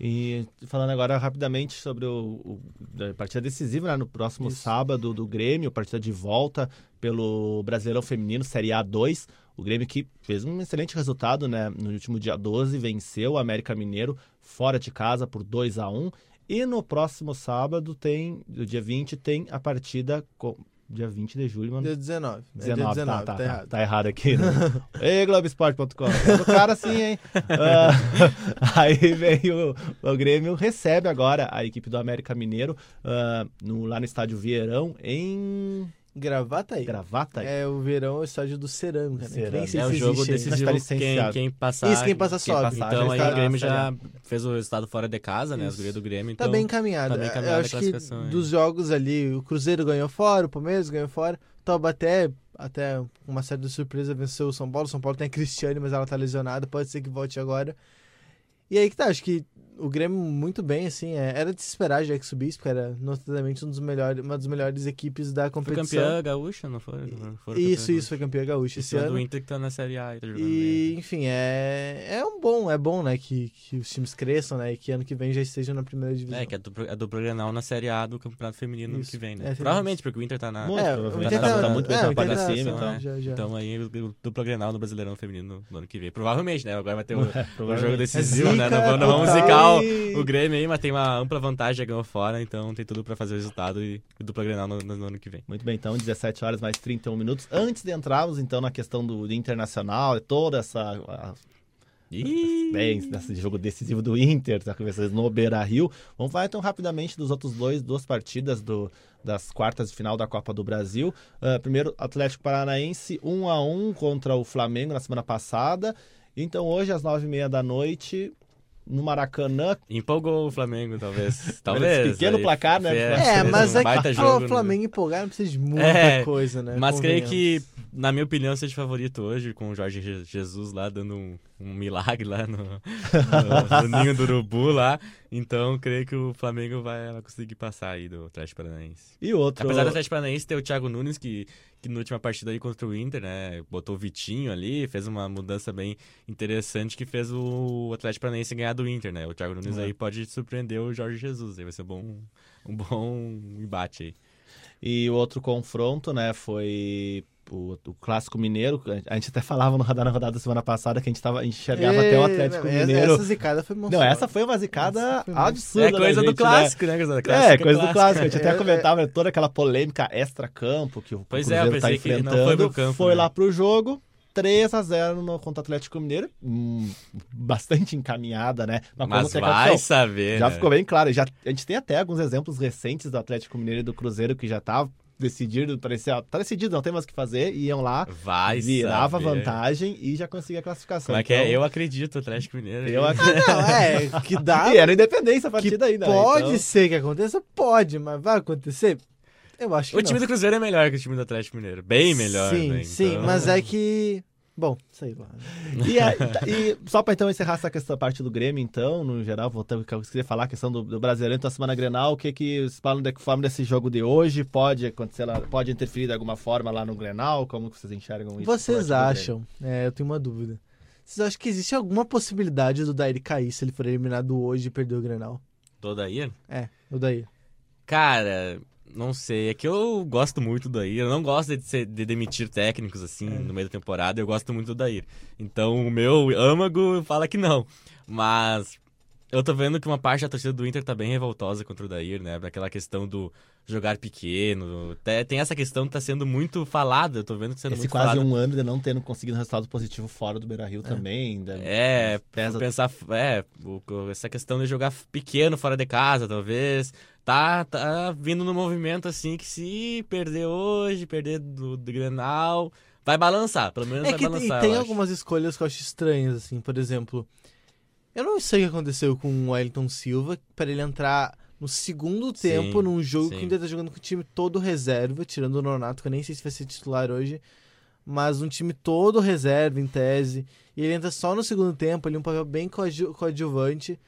E falando agora rapidamente sobre o, o- da partida decisiva, né, no próximo Isso. sábado do Grêmio, partida de volta pelo Brasileirão Feminino, Série A2. O Grêmio que fez um excelente resultado né, no último dia 12, venceu o América Mineiro fora de casa por 2 a 1 E no próximo sábado tem, no dia 20, tem a partida. Dia 20 de julho, mano. Dia 19. É 19, dia 19, tá, tá, tá, errado. tá errado aqui. né? Ei, Globesport.com. O cara assim, hein? Ah, aí vem o, o Grêmio, recebe agora a equipe do América Mineiro ah, no, lá no estádio Vieirão, em Gravata aí. Gravata. É o verão, é o estádio do Cerâmica, né? Cerâmica. sei É se o jogo decisivo tá quem, quem passar. Isso, quem passa sobe. passar, Então aí o Grêmio já fez o resultado fora de casa, né? As gurias do Grêmio. Tá Então, bem encaminhado. tá bem Eu encaminhada a acho que classificação, é. dos jogos ali, o Cruzeiro ganhou fora, o Palmeiras ganhou fora, o Taubaté, até uma certa surpresa, venceu o São Paulo. O São Paulo tem a Cristiane, mas ela tá lesionada, pode ser que volte agora. E aí que tá, acho que o Grêmio muito bem, assim, é, era de se esperar já que subisse, porque era notadamente um dos melhores, uma das melhores equipes da Foi competição. campeã gaúcha, não foi? Não foram Isso, isso, foi campeã gaúcha Esse esse ano do Inter que tá na Série A e tá jogando E, bem. enfim, é, é um bom, é bom, né, que, que os times cresçam, né, e que ano que vem já estejam na primeira divisão. É, que é do, é do Grenal na Série A do Campeonato Feminino ano Isso. que vem, É, né? tem Provavelmente, porque o Inter tá na... Muito é, provavelmente. o Inter Tá- tá, tá muito bem, é, tá pra tá cima, acima, então. já, já. Então aí o, o dupla Grenal no Brasileirão Feminino no ano que vem. Provavelmente, né? Agora vai ter o, É, o jogo decisivo, né? Zica Não vamos, não vamos total. zicar o, E- o Grêmio aí, mas tem uma ampla vantagem, ganhou fora, então tem tudo pra fazer o resultado e o dupla Grenal no, no- no ano que vem. Muito bem, então, 17 horas mais 31 minutos. Antes de entrarmos, então, na questão do, do internacional, toda essa. a- bem, nesse jogo decisivo do Inter, tá vocês no Beira Rio. Vamos falar então rapidamente dos outros dois, duas partidas do, das quartas de final da Copa do Brasil. Ah, primeiro, Atlético Paranaense 1 a 1 contra o Flamengo na semana passada. Então hoje, às nove e meia da noite, no Maracanã. Empolgou o Flamengo, talvez. Talvez. pequeno aí placar, né, É, fez mas um é que jogo, o né? Flamengo empolgar não precisa de muita É, coisa, né? Mas creio que, na minha opinião, seja favorito hoje, com o Jorge Je- Jesus lá dando um, um milagre lá no, no- no ninho do urubu lá. Então, creio que o Flamengo vai, vai conseguir passar aí do Atlético Paranaense. E outro. Apesar do Atlético Paranaense ter o Thiago Nunes, que, que na última partida aí contra o Inter, né, botou o Vitinho ali, fez uma mudança bem interessante que fez o Atlético Paranaense ganhar do Inter, né? O Thiago Nunes É. aí pode surpreender o Jorge Jesus, aí vai ser bom, um bom embate aí. E o outro confronto, né, foi o, o clássico mineiro. A gente até falava no radar na rodada da semana passada que a gente, tava, a gente enxergava até o Atlético não, Mineiro. Essa zicada foi Não, monstruosa. essa foi uma zicada Essa foi absurda. é coisa da do gente, né? clássico, né? coisa do É, clássico, coisa do clássico. A gente É, até é. comentava né, toda aquela polêmica extra-campo que o Pois é, eu Cruzeiro tá pensei que ele não enfrentando. foi pro campo, Foi né? lá pro jogo. 3 a 0 no, contra o Atlético Mineiro. Hum, bastante encaminhada, né? Mas tem vai saber, Já né? ficou bem claro. Já, a gente tem até alguns exemplos recentes do Atlético Mineiro e do Cruzeiro que já tá decidido, parecia, tá decidido, não tem mais o que fazer, iam lá, Vai virava saber. vantagem e já conseguia a classificação. Como é que é? Então, Eu acredito, Atlético Mineiro. eu aí. ac- Não, é, que dá. E era independência a partida ainda. né? pode Então, ser que aconteça, pode, mas vai acontecer? Eu acho que O não. time do Cruzeiro é melhor que o time do Atlético Mineiro. Bem melhor, Sim, né? sim, Então- mas é que Bom, sei lá. E, a- e só pra então encerrar essa questão, parte do Grêmio, então, no geral, voltando, que eu queria falar a questão do, do brasileiro, então, a semana Grenal, o que que vocês falam de que forma desse jogo de hoje pode acontecer lá, pode interferir de alguma forma lá no Grenal? Como que vocês enxergam isso? Vocês time do acham? É, eu tenho uma dúvida. Vocês acham que existe alguma possibilidade do Daír cair se ele for eliminado hoje e perder o Grenal? Todo aí? É, o Daír. Cara, não sei. É que eu gosto muito do Daír. Eu não gosto de, ser- de demitir técnicos assim no meio da temporada. Eu gosto muito do Daír. Então o meu âmago fala que não. Mas eu tô vendo que uma parte da torcida do Inter tá bem revoltosa contra o Daír, né? Aquela questão do jogar pequeno. Tem essa questão que tá sendo muito falada. Eu tô vendo que tá sendo Esse muito quase falada. um ano de não tendo conseguido resultado positivo fora do Beira-Rio também. da- É, pesa pensar, é, essa questão de jogar pequeno fora de casa, talvez, tá, tá vindo no movimento assim que se perder hoje, perder do, do Grenal, vai balançar, pelo menos É vai que balançar. e tem acho. algumas escolhas que eu acho estranhas, assim, por exemplo. Eu não sei o que aconteceu com o Wellington Silva para ele entrar no segundo Sim, tempo num jogo sim. que ainda tá jogando com o time todo reserva, tirando o Nonato, que eu nem sei se vai ser titular hoje, mas um time todo reserva em tese, e ele entra só no segundo tempo, ali um papel bem coadju- coadjuvante.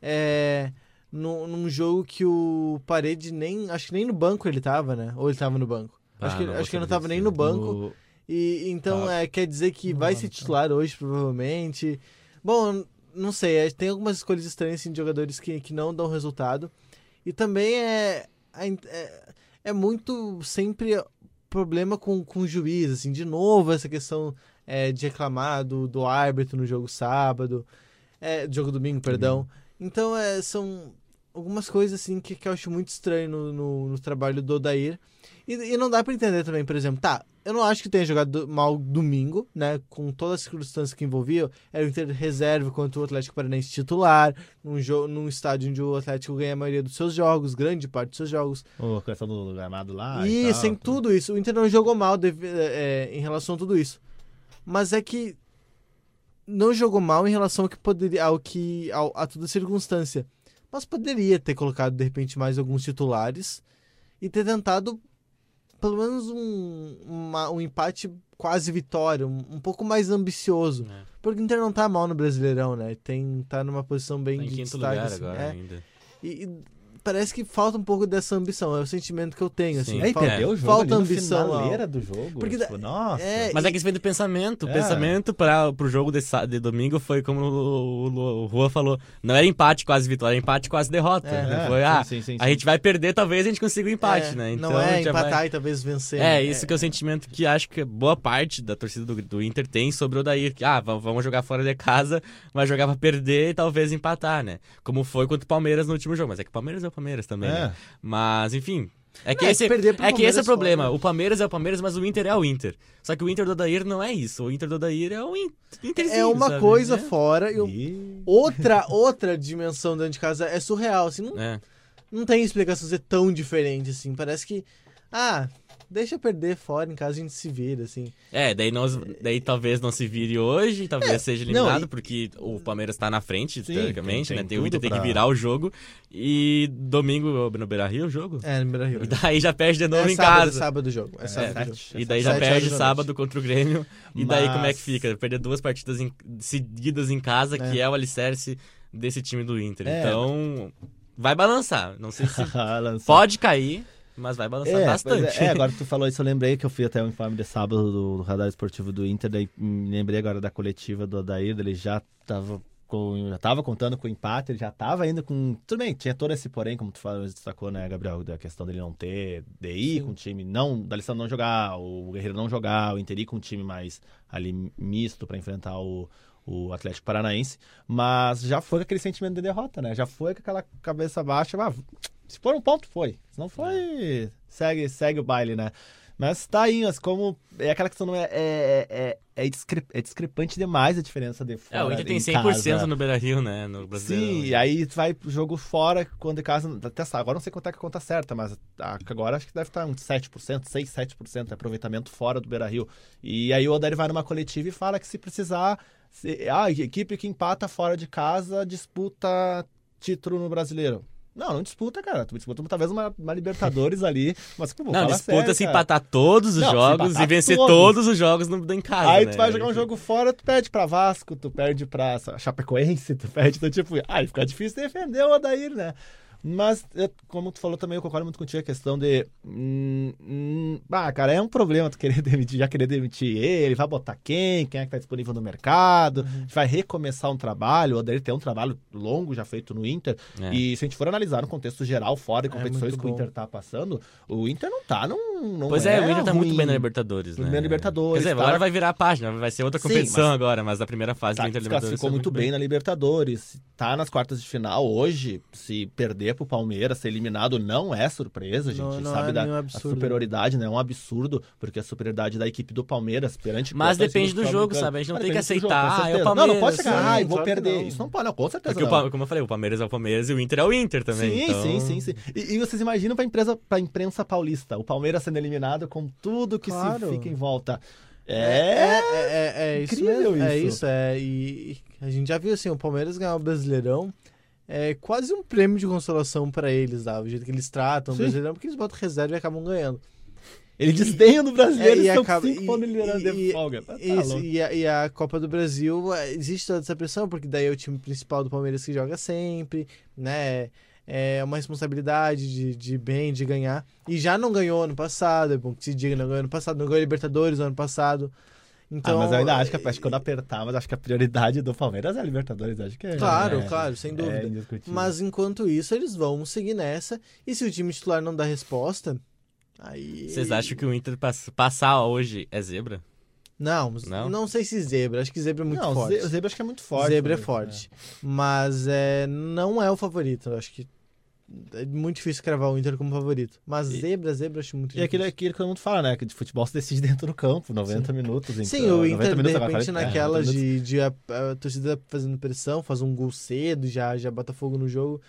É, num, num jogo que o Parede nem. Acho que nem no banco ele tava, né? Ou ele tava no banco. Ah, acho que, não acho que ele não tava nem no banco. o- E então Tá. é, quer dizer que Não, vai ser então. titular hoje, provavelmente. Bom, não sei, é, tem algumas escolhas estranhas assim, de jogadores que, que não dão resultado. E também é, é, é muito sempre problema com, com o juiz, assim, de novo essa questão é, de reclamar do, do árbitro no jogo sábado, é, jogo domingo, perdão. Então é, são algumas coisas assim que, que eu acho muito estranho no, no, no trabalho do Odair. E, e não dá pra entender também, por exemplo, tá, eu não acho que tenha jogado mal domingo, né? Com todas as circunstâncias que envolviam. Era o Inter reserva contra o Atlético Paranaense titular, num, jogo, num estádio onde o Atlético ganha a maioria dos seus jogos, grande parte dos seus jogos. o- a questão do gramado lá. e e tal, sem tudo isso, o Inter não jogou mal deve- é, em relação a tudo isso. Mas é que não jogou mal em relação ao que poderia, ao que, ao, a toda circunstância. Mas poderia ter colocado de repente mais alguns titulares e ter tentado pelo menos um, uma- um empate quase vitória, um, um pouco mais ambicioso. É. Porque o Inter não tá mal no Brasileirão, né? Tem, tá numa posição bem Tá em de quinto destaque. lugar assim, agora é. ainda. E, e parece que falta um pouco dessa ambição, é o sentimento que eu tenho, assim. Sim. Aí Falta- o jogo falta ambição, finaleira do jogo. Porque tipo, nossa. é, Mas é que isso vem do pensamento. O É. pensamento para pro jogo de, de domingo foi como o, o, o Rua falou. Não era empate quase vitória, era empate quase derrota. É. Não É, foi, ah, sim, sim, a sim. gente vai perder, talvez a gente consiga o empate, É, né? Então, não é já vai- empatar e talvez vencer. É, né? isso que é o sentimento que acho que boa parte da torcida do, do Inter tem sobre o Odair. Que, ah, va- vamos jogar fora de casa, vai jogar pra perder e talvez empatar, né? Como foi contra o Palmeiras no último jogo. Mas é que o Palmeiras é o Palmeiras também, É. né? Mas, enfim... É que, É, esse, é que esse é o problema. fora. O Palmeiras é o Palmeiras, mas o Inter é o Inter. Só que o Inter do Odair não é isso. O Inter do Odair é o In- Interzinho, É uma sabe? coisa É. fora e E- outra outra dimensão dentro de casa é surreal, assim, não, É. não tem explicação ser tão diferente assim. Parece que ah, deixa perder fora em casa a gente se vira assim. É, daí, nós, daí talvez não se vire hoje, talvez seja eliminado, É, não, e- porque o Palmeiras tá na frente, Sim, teoricamente, tem- né? tem Tem, o Inter tudo tem que pra- virar o jogo. E domingo no Beira Rio o jogo? É, no Beira-Rio. E daí já perde de novo É em sábado, casa. sábado o jogo. É sábado sete. jogo. E daí já perde sábado contra o Grêmio. E daí como é que Mas- fica? Perder duas partidas em- seguidas em casa, que É. é o alicerce desse time do Inter. É. Então, vai balançar. Não sei se pode cair, mas vai balançar É, bastante. pois é, é, agora que tu falou isso, eu lembrei que eu fui até o informe de sábado do, do radar esportivo do Inter, daí me lembrei agora da coletiva do Odair, ele já tava, com, já tava contando com o empate, ele já tava indo com. Tudo bem, tinha todo esse porém, como tu falou, destacou, né, Gabriel, da questão dele não ter, de ir Sim. com o time, não, da lição não jogar, o Guerreiro não jogar, o Inter ir com um time mais ali misto pra enfrentar o. O Atlético Paranaense, mas já foi com aquele sentimento de derrota, né? Já foi com aquela cabeça baixa. Ah, se for um ponto, foi. Se não foi, segue, segue o baile, né? Mas tá aí, mas como. É aquela questão, não é. É, é, é, é discrepante demais a diferença de fora. É, o Inter tem em 100% casa. no Beira Rio, né? No Brasileiro. Sim, e aí tu vai pro jogo fora, quando em casa. Até agora não sei quanto é que a conta certa, mas agora acho que deve estar uns 7%, 6, 7% de aproveitamento fora do Beira Rio. E aí o Odair vai numa coletiva e fala que se precisar. Se, ah, a equipe que empata fora de casa disputa título no brasileiro. Não, não disputa, cara. Tu disputa talvez uma, uma Libertadores ali, mas pô, Não, disputa sério, se cara. empatar todos os Não, jogos e vencer todos. todos os jogos no, em casa. Aí né? tu vai jogar um jogo fora, tu perde pra Vasco, tu perde pra Chapecoense, tu perde, então tipo, aí fica difícil defender o Odair, né? Mas, eu- como tu falou também, eu concordo muito contigo a questão de. Hum, hum, ah, cara, é um problema tu querer demitir, já querer demitir ele, vai botar quem, quem é que tá disponível no mercado, a gente vai recomeçar um trabalho, o Odair tem um trabalho longo já feito no Inter, É. e se a gente for analisar no contexto geral, fora de É competições muito que o. Inter tá passando, o Inter não tá, não, não Pois é, o Inter tá muito ruim. bem na Libertadores, né? Bem na Libertadores, Quer dizer, tá? agora vai virar a página, vai ser outra Sim, competição mas- agora, mas a primeira fase Tá, do Inter Libertadores classificou foi muito bem na Libertadores. Tá nas quartas de final hoje. Se perder pro Palmeiras, ser eliminado, não é surpresa. A gente Não- não sabe é da a superioridade, né? É um absurdo, porque a superioridade da equipe do Palmeiras perante Mas depende do jogo, sabe? A gente não Mas tem que jogo, aceitar, com ah, é o certeza. Não, não pode Palmeiras, chegar, ah, eu vou perder. não. Isso não pode, não, com certeza Porque, o não. Como eu falei, o Palmeiras é o Palmeiras e o Inter é o Inter também. Sim, então... sim, sim, sim. E, e vocês imaginam pra, empresa, pra imprensa paulista, o Palmeiras sendo eliminado com tudo que Claro. se fica em volta. É, É, é, é, é isso incrível mesmo. É isso. isso, é. E, e a gente já viu assim, o Palmeiras ganhar o Brasileirão é quase um prêmio de consolação pra eles, tá? O jeito que eles tratam o Sim. Brasileirão, porque eles botam reserva e acabam ganhando. ele desdenha do brasileiro É, e e acaba- cinco pontos liderando de folga. Tá Isso, louco. e a, e a Copa do Brasil, é, existe toda essa pressão, porque daí é o time principal do Palmeiras que joga sempre, né? É uma responsabilidade de, de bem, de ganhar. E já não ganhou ano passado, é bom que se diga, não ganhou ano passado, não ganhou Libertadores ano passado. Então, ah, mas eu ainda acho que, acho que quando apertar, mas acho que a prioridade do Palmeiras é a Libertadores. Acho que é. Claro, é, claro, sem dúvida. É. Mas enquanto isso, eles vão seguir nessa. E se o time titular não dá resposta, aí. Vocês acham que o Inter pass- passar hoje é zebra? Não, Não? não, sei se zebra. Acho que zebra é muito não, forte. Ze- Zebra acho que é muito forte. Zebra é forte. Mas é, não é o favorito. Eu acho que é muito difícil cravar o Inter como favorito. Mas E- zebra, zebra, eu acho muito E aquilo, difícil. aquilo que todo mundo fala, né? Que de futebol se decide dentro do campo, 90 minutos. Então, Sim, o 90 Inter, de repente, é, naquela 90 minutos. de, de a, a torcida fazendo pressão, faz um gol cedo, já, já bota fogo no jogo.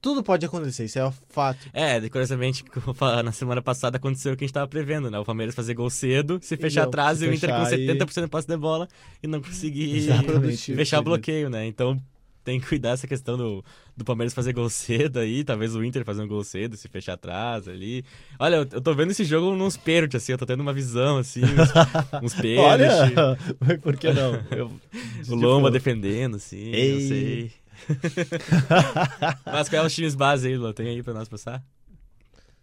Tudo pode acontecer, isso é um fato. É, curiosamente, na semana passada aconteceu o que a gente tava prevendo, né? O Palmeiras fazer gol cedo, se fechar não, atrás se e o Inter com fechar e- 70% de posse de bola e não conseguir fechar o bloqueio, né? Então tem que cuidar essa questão do, do Palmeiras fazer gol cedo aí, talvez o Inter fazer um gol cedo, se fechar atrás ali. Olha, eu, eu tô vendo esse jogo nos pênaltis, assim, eu tô tendo uma visão, assim, uns, uns pênaltis. Olha, por que não? Eu, O Lomba defendendo, assim, Ei. não sei. Mas qual é os times base aí, Lô? Tem aí pra nós passar?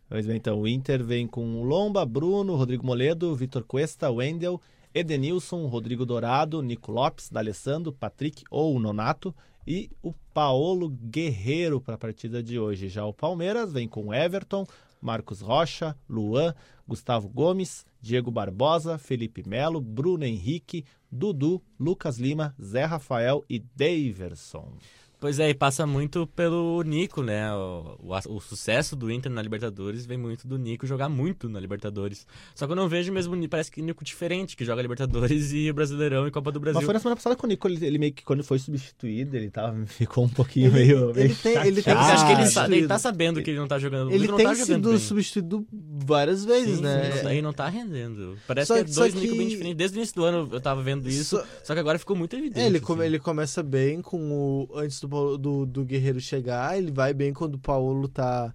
Pois bem, então, o Inter vem com o Lomba, Bruno, Rodrigo Moledo, Vitor Cuesta, Wendel, Edenilson, Rodrigo Dourado, Nico Lopes, D'Alessandro, Patrick ou Nonato e o Paolo Guerreiro para a partida de hoje. Já o Palmeiras vem com Everton, Marcos Rocha, Luan, Gustavo Gomes, Diego Barbosa, Felipe Melo, Bruno Henrique, Dudu, Lucas Lima, Zé Rafael e Daverson. Pois é, e passa muito pelo Nico, né? O, o, o sucesso do Inter na Libertadores vem muito do Nico jogar muito na Libertadores. Só que eu não vejo mesmo, parece que Nico diferente, que joga Libertadores e Brasileirão e Copa do Brasil. Mas foi na semana passada com o Nico, ele, ele meio que quando foi substituído, ele tava, ficou um pouquinho Ele- meio, meio ele tem- ele tem que acho que ele, Ah, sa- ele substituído. tá sabendo que ele não tá jogando. Ele não tem tá jogando sido bem. substituído várias vezes, Sim, né? sim, Daí não tá rendendo. Parece Só que é que- dois só Nico bem que- diferentes. Desde o início do ano eu tava vendo isso, Só- só, que agora ficou muito evidente. É, ele, assim. come- ele começa bem com o. Antes do, Do, do Guerreiro chegar, ele vai bem quando o Paulo tá,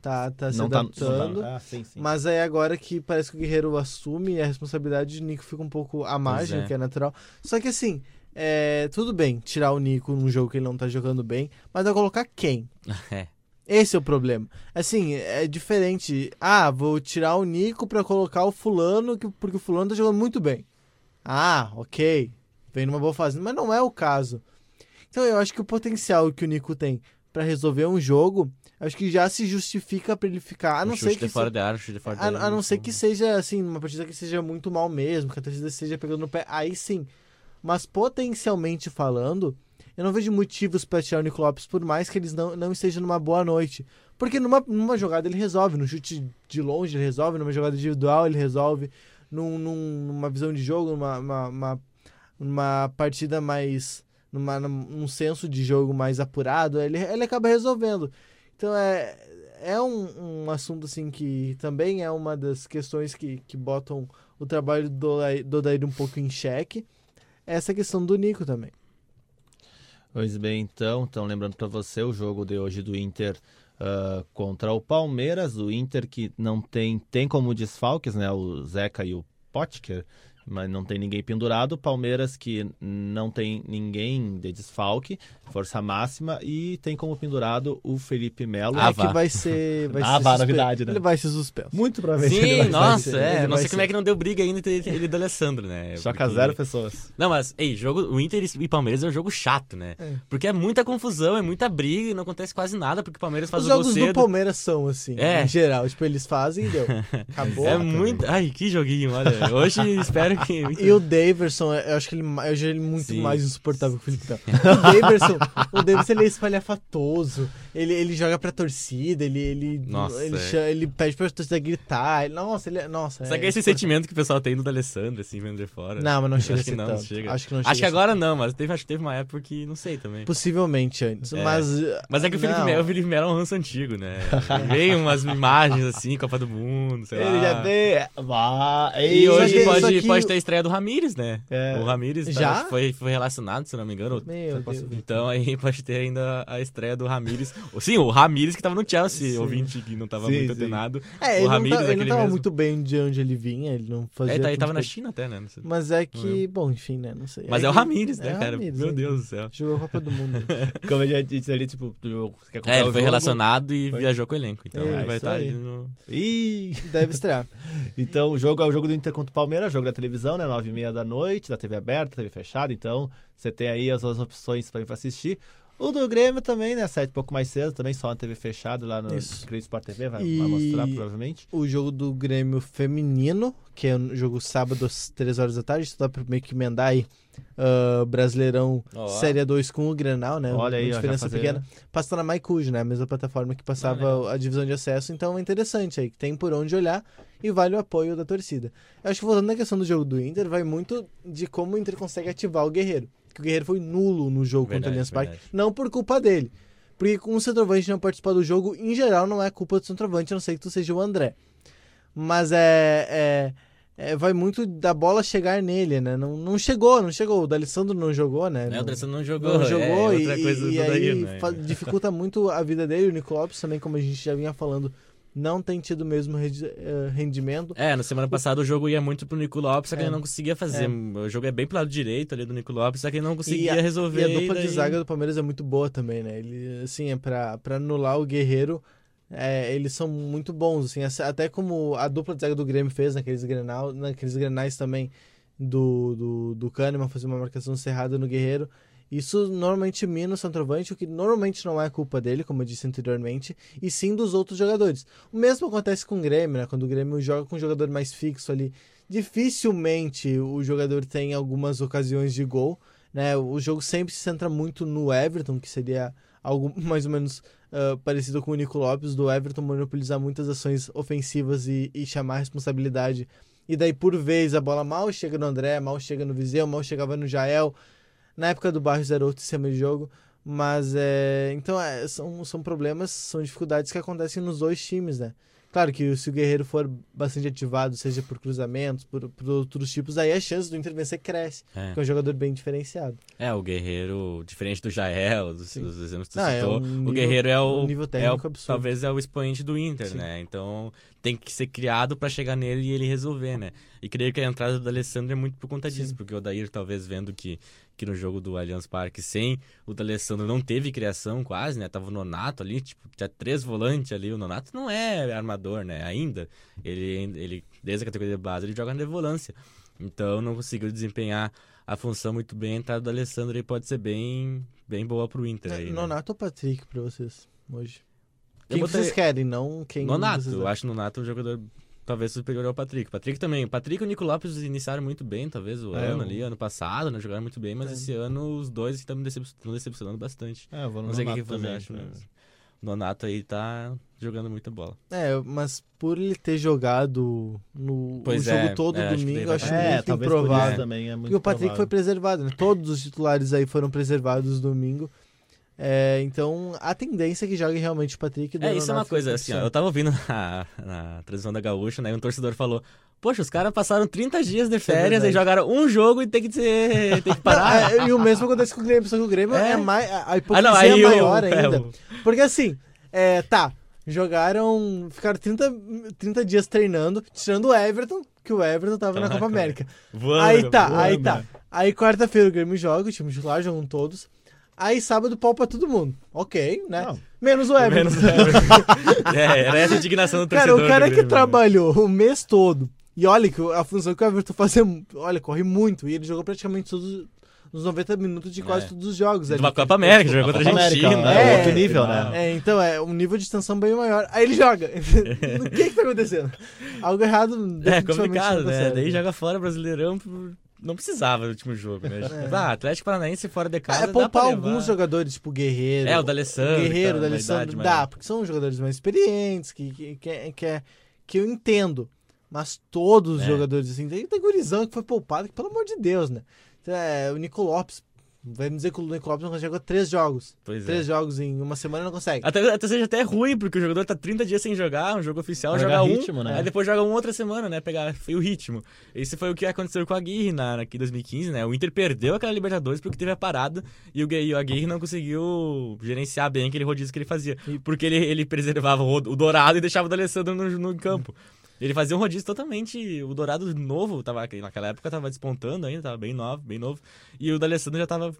tá, tá se não tá, adaptando. não tá- ah, sim, sim. Mas aí agora que parece que o Guerreiro assume a responsabilidade, o Nico fica um pouco à margem, é. que é natural. Só que assim, é, tudo bem tirar o Nico num jogo que ele não tá jogando bem, mas vai colocar quem? É. Esse é o problema. Assim, é diferente. Ah, vou tirar o Nico pra colocar o fulano, que- porque o fulano tá jogando muito bem. Ah, ok. Vem numa boa fase. Mas não é o caso. Então eu acho que o potencial que o Nico tem pra resolver um jogo, acho que já se justifica pra ele ficar. A não ser que se- a, a não ser que seja, assim, uma partida que seja muito mal mesmo, que a torcida esteja pegando no pé, aí sim. Mas potencialmente falando, eu não vejo motivos pra tirar o Nico Lopes, por mais que eles não, não estejam numa boa noite. Porque numa, numa jogada ele resolve, num chute de longe ele resolve, numa jogada individual ele resolve, num, num- numa visão de jogo, numa, uma, uma, numa partida mais. Numa, num senso de jogo mais apurado, ele, ele acaba resolvendo. Então é, é um, um assunto assim que também é uma das questões que, que botam o trabalho do do Odair um pouco em xeque. Essa questão do Nico também. Pois bem, então, então lembrando para você o jogo de hoje do Inter uh, contra o Palmeiras. O Inter que não tem, tem como desfalques, né? O Zeca e o Potker, mas não tem ninguém pendurado. Palmeiras que não tem ninguém de desfalque, força máxima, e tem como pendurado o Felipe Melo. Ah, é que vai ser. Vai ah, ser vá, novidade, né? Ele vai ser suspenso. Muito provavelmente. Sim, ele vai nossa, ser, é. Não sei como é que não deu briga ainda entre ele e o D'Alessandro, né? Só que a Porque- zero pessoas. Não, mas, ei, jogo, o Inter e Palmeiras é um jogo chato, né? É. Porque é muita confusão, é muita briga e não acontece quase nada, porque o Palmeiras faz Os o gol jogos do cedo. Palmeiras são assim, É. em geral. Tipo, eles fazem e deu. Acabou. É muito. Ai, que joguinho, olha. Hoje espero que. E o Daverson, eu acho que ele, eu acho ele muito Sim. mais insuportável que o Felipe Melo. O Daverson, o Daverson ele é espalhafatoso, ele, ele joga pra torcida, ele, ele, Nossa, ele, é. cha- ele pede pra torcida gritar. ele- nossa, ele é. Nossa, Sabe é que é esse sentimento que o pessoal tem do D'Alessandro, assim, vendo de fora? Não, mas não chega Acho que não, tanto. chega. Acho que não chega Acho que agora não, mas teve, acho que teve uma época que não sei também. Possivelmente antes, É. mas... Mas é que o Felipe. Melo, o Felipe Melo é um ranço antigo, né? Vem umas imagens assim, Copa do Mundo, sei Ele lá. já tem. Vá, E ei, hoje que- pode, só que pode ter a estreia do Ramires, né? É. O Ramires tá- Já? foi, foi relacionado, se não me engano. Meu Deus. Então aí pode ter ainda a estreia do Ramires. Sim, o Ramires que tava no Chelsea, Sim. ouvinte que não tava Sim, muito sim. atenado. É, o ele, não, Ramires, tá- ele não tava mesmo. muito bem de onde ele vinha, ele não fazia... É, tá, ele tava na. China até, né? Não sei. Mas é que, lembro. bom, enfim, né, não sei. Mas é, o que- Ramires, né, é o cara? Ramires, Meu? Deus do céu. Jogou a Copa do Mundo. Como eu já disse ali, tipo, tu quer comprar É, o ele foi jogo? relacionado e Foi. viajou com o elenco. Então É, ele vai estar aí. ali no. Ih! Deve estrear. Então, o jogo é o jogo do Inter contra o Palmeiras, jogo da televisão, né? Nove e meia da noite, da TV aberta, TV fechada. Então, você tem aí as duas opções para ir pra assistir. O do Grêmio também, né? Sete um pouco mais cedo, também só na TV fechada lá no. Grêmio Sport TV, vai, E- vai mostrar provavelmente. o jogo do Grêmio feminino, que é um jogo sábado às 3 horas da tarde, isso dá pra meio que emendar aí ah, Brasileirão. Série 2 com o Grenal, né? Olha aí, Uma já diferença pequena. Passa na MyCuj, né? A mesma plataforma que Ah, passava legal. a divisão de acesso, então é interessante aí, que tem por onde olhar e vale o apoio da torcida. Eu acho que voltando na questão do jogo do Inter, vai muito de como o Inter consegue ativar o Guerreiro. Que o Guerreiro foi nulo no jogo contra o Verdade, Allianz Parque, verdade. não por culpa dele. Porque com o centroavante não participar do jogo, em geral, não é culpa do centroavante, a não ser que tu seja o André. Mas é, é- é- vai muito da bola chegar nele, né? Não, não chegou, não chegou. O D'Alessandro não jogou, né? É, o Não- D'Alessandro não jogou. não jogou é, e, outra coisa e, e aí Daí, né? dificulta muito a vida dele. O Nico Lopes também, como a gente já vinha falando, não tem tido o mesmo eh, rendimento. É, na semana passada o jogo ia muito pro Nico Lopes, só que É. ele não conseguia fazer. É. O jogo é bem pro lado direito ali do Nico Lopes, só que ele não E conseguia a- resolver. E a dupla daí- de zaga do Palmeiras é muito boa também, né? Ele, assim, é pra, pra anular o Guerreiro, é, eles são muito bons, assim, até como a dupla de zaga do Grêmio fez naqueles, grenal, naqueles grenais também do, do, do Kahneman, fazer uma marcação cerrada no Guerreiro. Isso normalmente mina o centroavante, o que normalmente não é culpa dele, como eu disse anteriormente, e sim dos outros jogadores. O mesmo acontece com o Grêmio, né? Quando o Grêmio joga com um jogador mais fixo ali, dificilmente o jogador tem algumas ocasiões de gol, né? O jogo sempre se centra muito no Everton, que seria algo mais ou menos ah, parecido com o Nico Lopes, do Everton monopolizar muitas ações ofensivas e, e chamar a responsabilidade. E daí, por vez, a bola mal chega no André, mal chega no Viseu, mal chegava no Jael. Na época do Barros era outro sistema de jogo. Mas é. Então, é, são, são problemas, são dificuldades que acontecem nos dois times, né? Claro que se o Guerreiro for bastante ativado, seja por cruzamentos, por, por outros tipos, aí a chance do Inter vencer cresce. É. Porque é um jogador bem diferenciado. É, o Guerreiro, diferente do Jael, dos, Sim. dos exemplos que tu Não, é citou, um o nível- Guerreiro é o, um nível é o- técnico absurdo. talvez é o expoente do Inter, Sim. né? Então tem que ser criado pra chegar nele e ele resolver, né? E creio que a entrada do Alessandro é muito por conta disso, Sim. porque o Odair talvez vendo que, que no jogo do Allianz Parque sem o D'Alessandro não teve criação quase, né? Tava o Nonato ali, tipo, tinha três volantes ali, o Nonato não é armador, né? Ainda, ele, ele desde a categoria de base ele joga na volância. Então não conseguiu desempenhar a função muito bem, a entrada do Alessandro aí pode ser bem, bem boa pro Inter aí, né? Nonato ou Patrick pra vocês hoje? Quem botaria- vocês querem, não quem Nonato, vocês eu acho o Nonato um jogador talvez superior ao Patrick. Patrick também. O Patrick e o Nico Lopes iniciaram muito bem, talvez, o É, ano ali, ano passado, né? Jogaram muito bem, mas É. esse ano os dois estão me decep- estão decepcionando bastante. É, eu vou no Não sei o que, que você também, acha, mas- mas o Nonato aí tá jogando muita bola. É, mas por ele ter jogado no Pois o jogo é, todo é, acho que domingo, acho dar- É, muito improvável. isso também é muito Porque o Patrick foi provável. preservado, né? Todos os titulares aí foram preservados domingo. É, então, a tendência é que jogue realmente o Patrick. e É, isso é uma coisa, assim, ó, opção. eu tava ouvindo na, na transmissão da Gaúcha, né? E um torcedor falou: Poxa, os caras passaram 30 dias de é férias e verdade. jogaram um jogo e tem que, ser, tem que Não, parar. é, e o mesmo acontece com o Grêmio, só que o Grêmio é, É. mais. A, a Ah, hipocrisia não, é maior é, ainda. o- Porque assim, É, tá. Jogaram. Ficaram 30, 30 dias treinando, tirando o Everton, que o Everton tava na Ah, Copa cara. América. Voando, Aí tá, voando. aí tá. Aí quarta-feira o Grêmio joga, o time titular jogam todos. Aí sábado pau pra todo mundo. Ok, né? Não. Menos o Everton. Menos o Everton. é, era essa a indignação do Cara, torcedor. o cara do que Grêmio, né? trabalhou o mês todo. E olha que a função que o Everton fazia, olha, corre muito. E ele jogou praticamente todos os 90 minutos de quase É. todos os jogos. Uma Copa América, jogou contra a Copa América, Argentina. é É, outro nível, né? É, então é um nível de tensão bem maior. Aí ele joga. o que que tá acontecendo? Algo errado. É complicado, tá né? Daí joga fora Brasileirão. por- Não precisava do último jogo, né? É. Ah, Atlético Paranaense fora de casa. É poupar alguns jogadores, tipo Guerreiro. É, o D'Alessandro, Guerreiro, tá D'Alessandro, dá, maior. porque são jogadores mais experientes, que, que, que, é- que, é- que eu entendo. Mas todos os É. jogadores, assim, tem, tem gurizão que foi poupado, que pelo amor de Deus, né? É, o Nico Lopes, vai me dizer que o Nico Lopes não jogou três jogos. Pois três é. jogos em uma semana não consegue. Até, até seja até ruim, porque o jogador tá 30 dias sem jogar, um jogo oficial, Pra joga um, ritmo, né? aí depois joga um outra semana, né? Pegar foi o ritmo. Esse foi o que aconteceu com a Aguirre na, aqui em 2015, né? O Inter perdeu aquela Libertadores porque teve a parada e o, e o Aguirre não conseguiu gerenciar bem aquele rodízio que ele fazia. Porque ele, ele preservava o, o Dourado e deixava o D'Alessandro no, no campo. Ele fazia um rodízio totalmente. O Dourado novo, tava, naquela época tava despontando ainda, tava bem novo, bem novo. E o D'Alessandro já tava.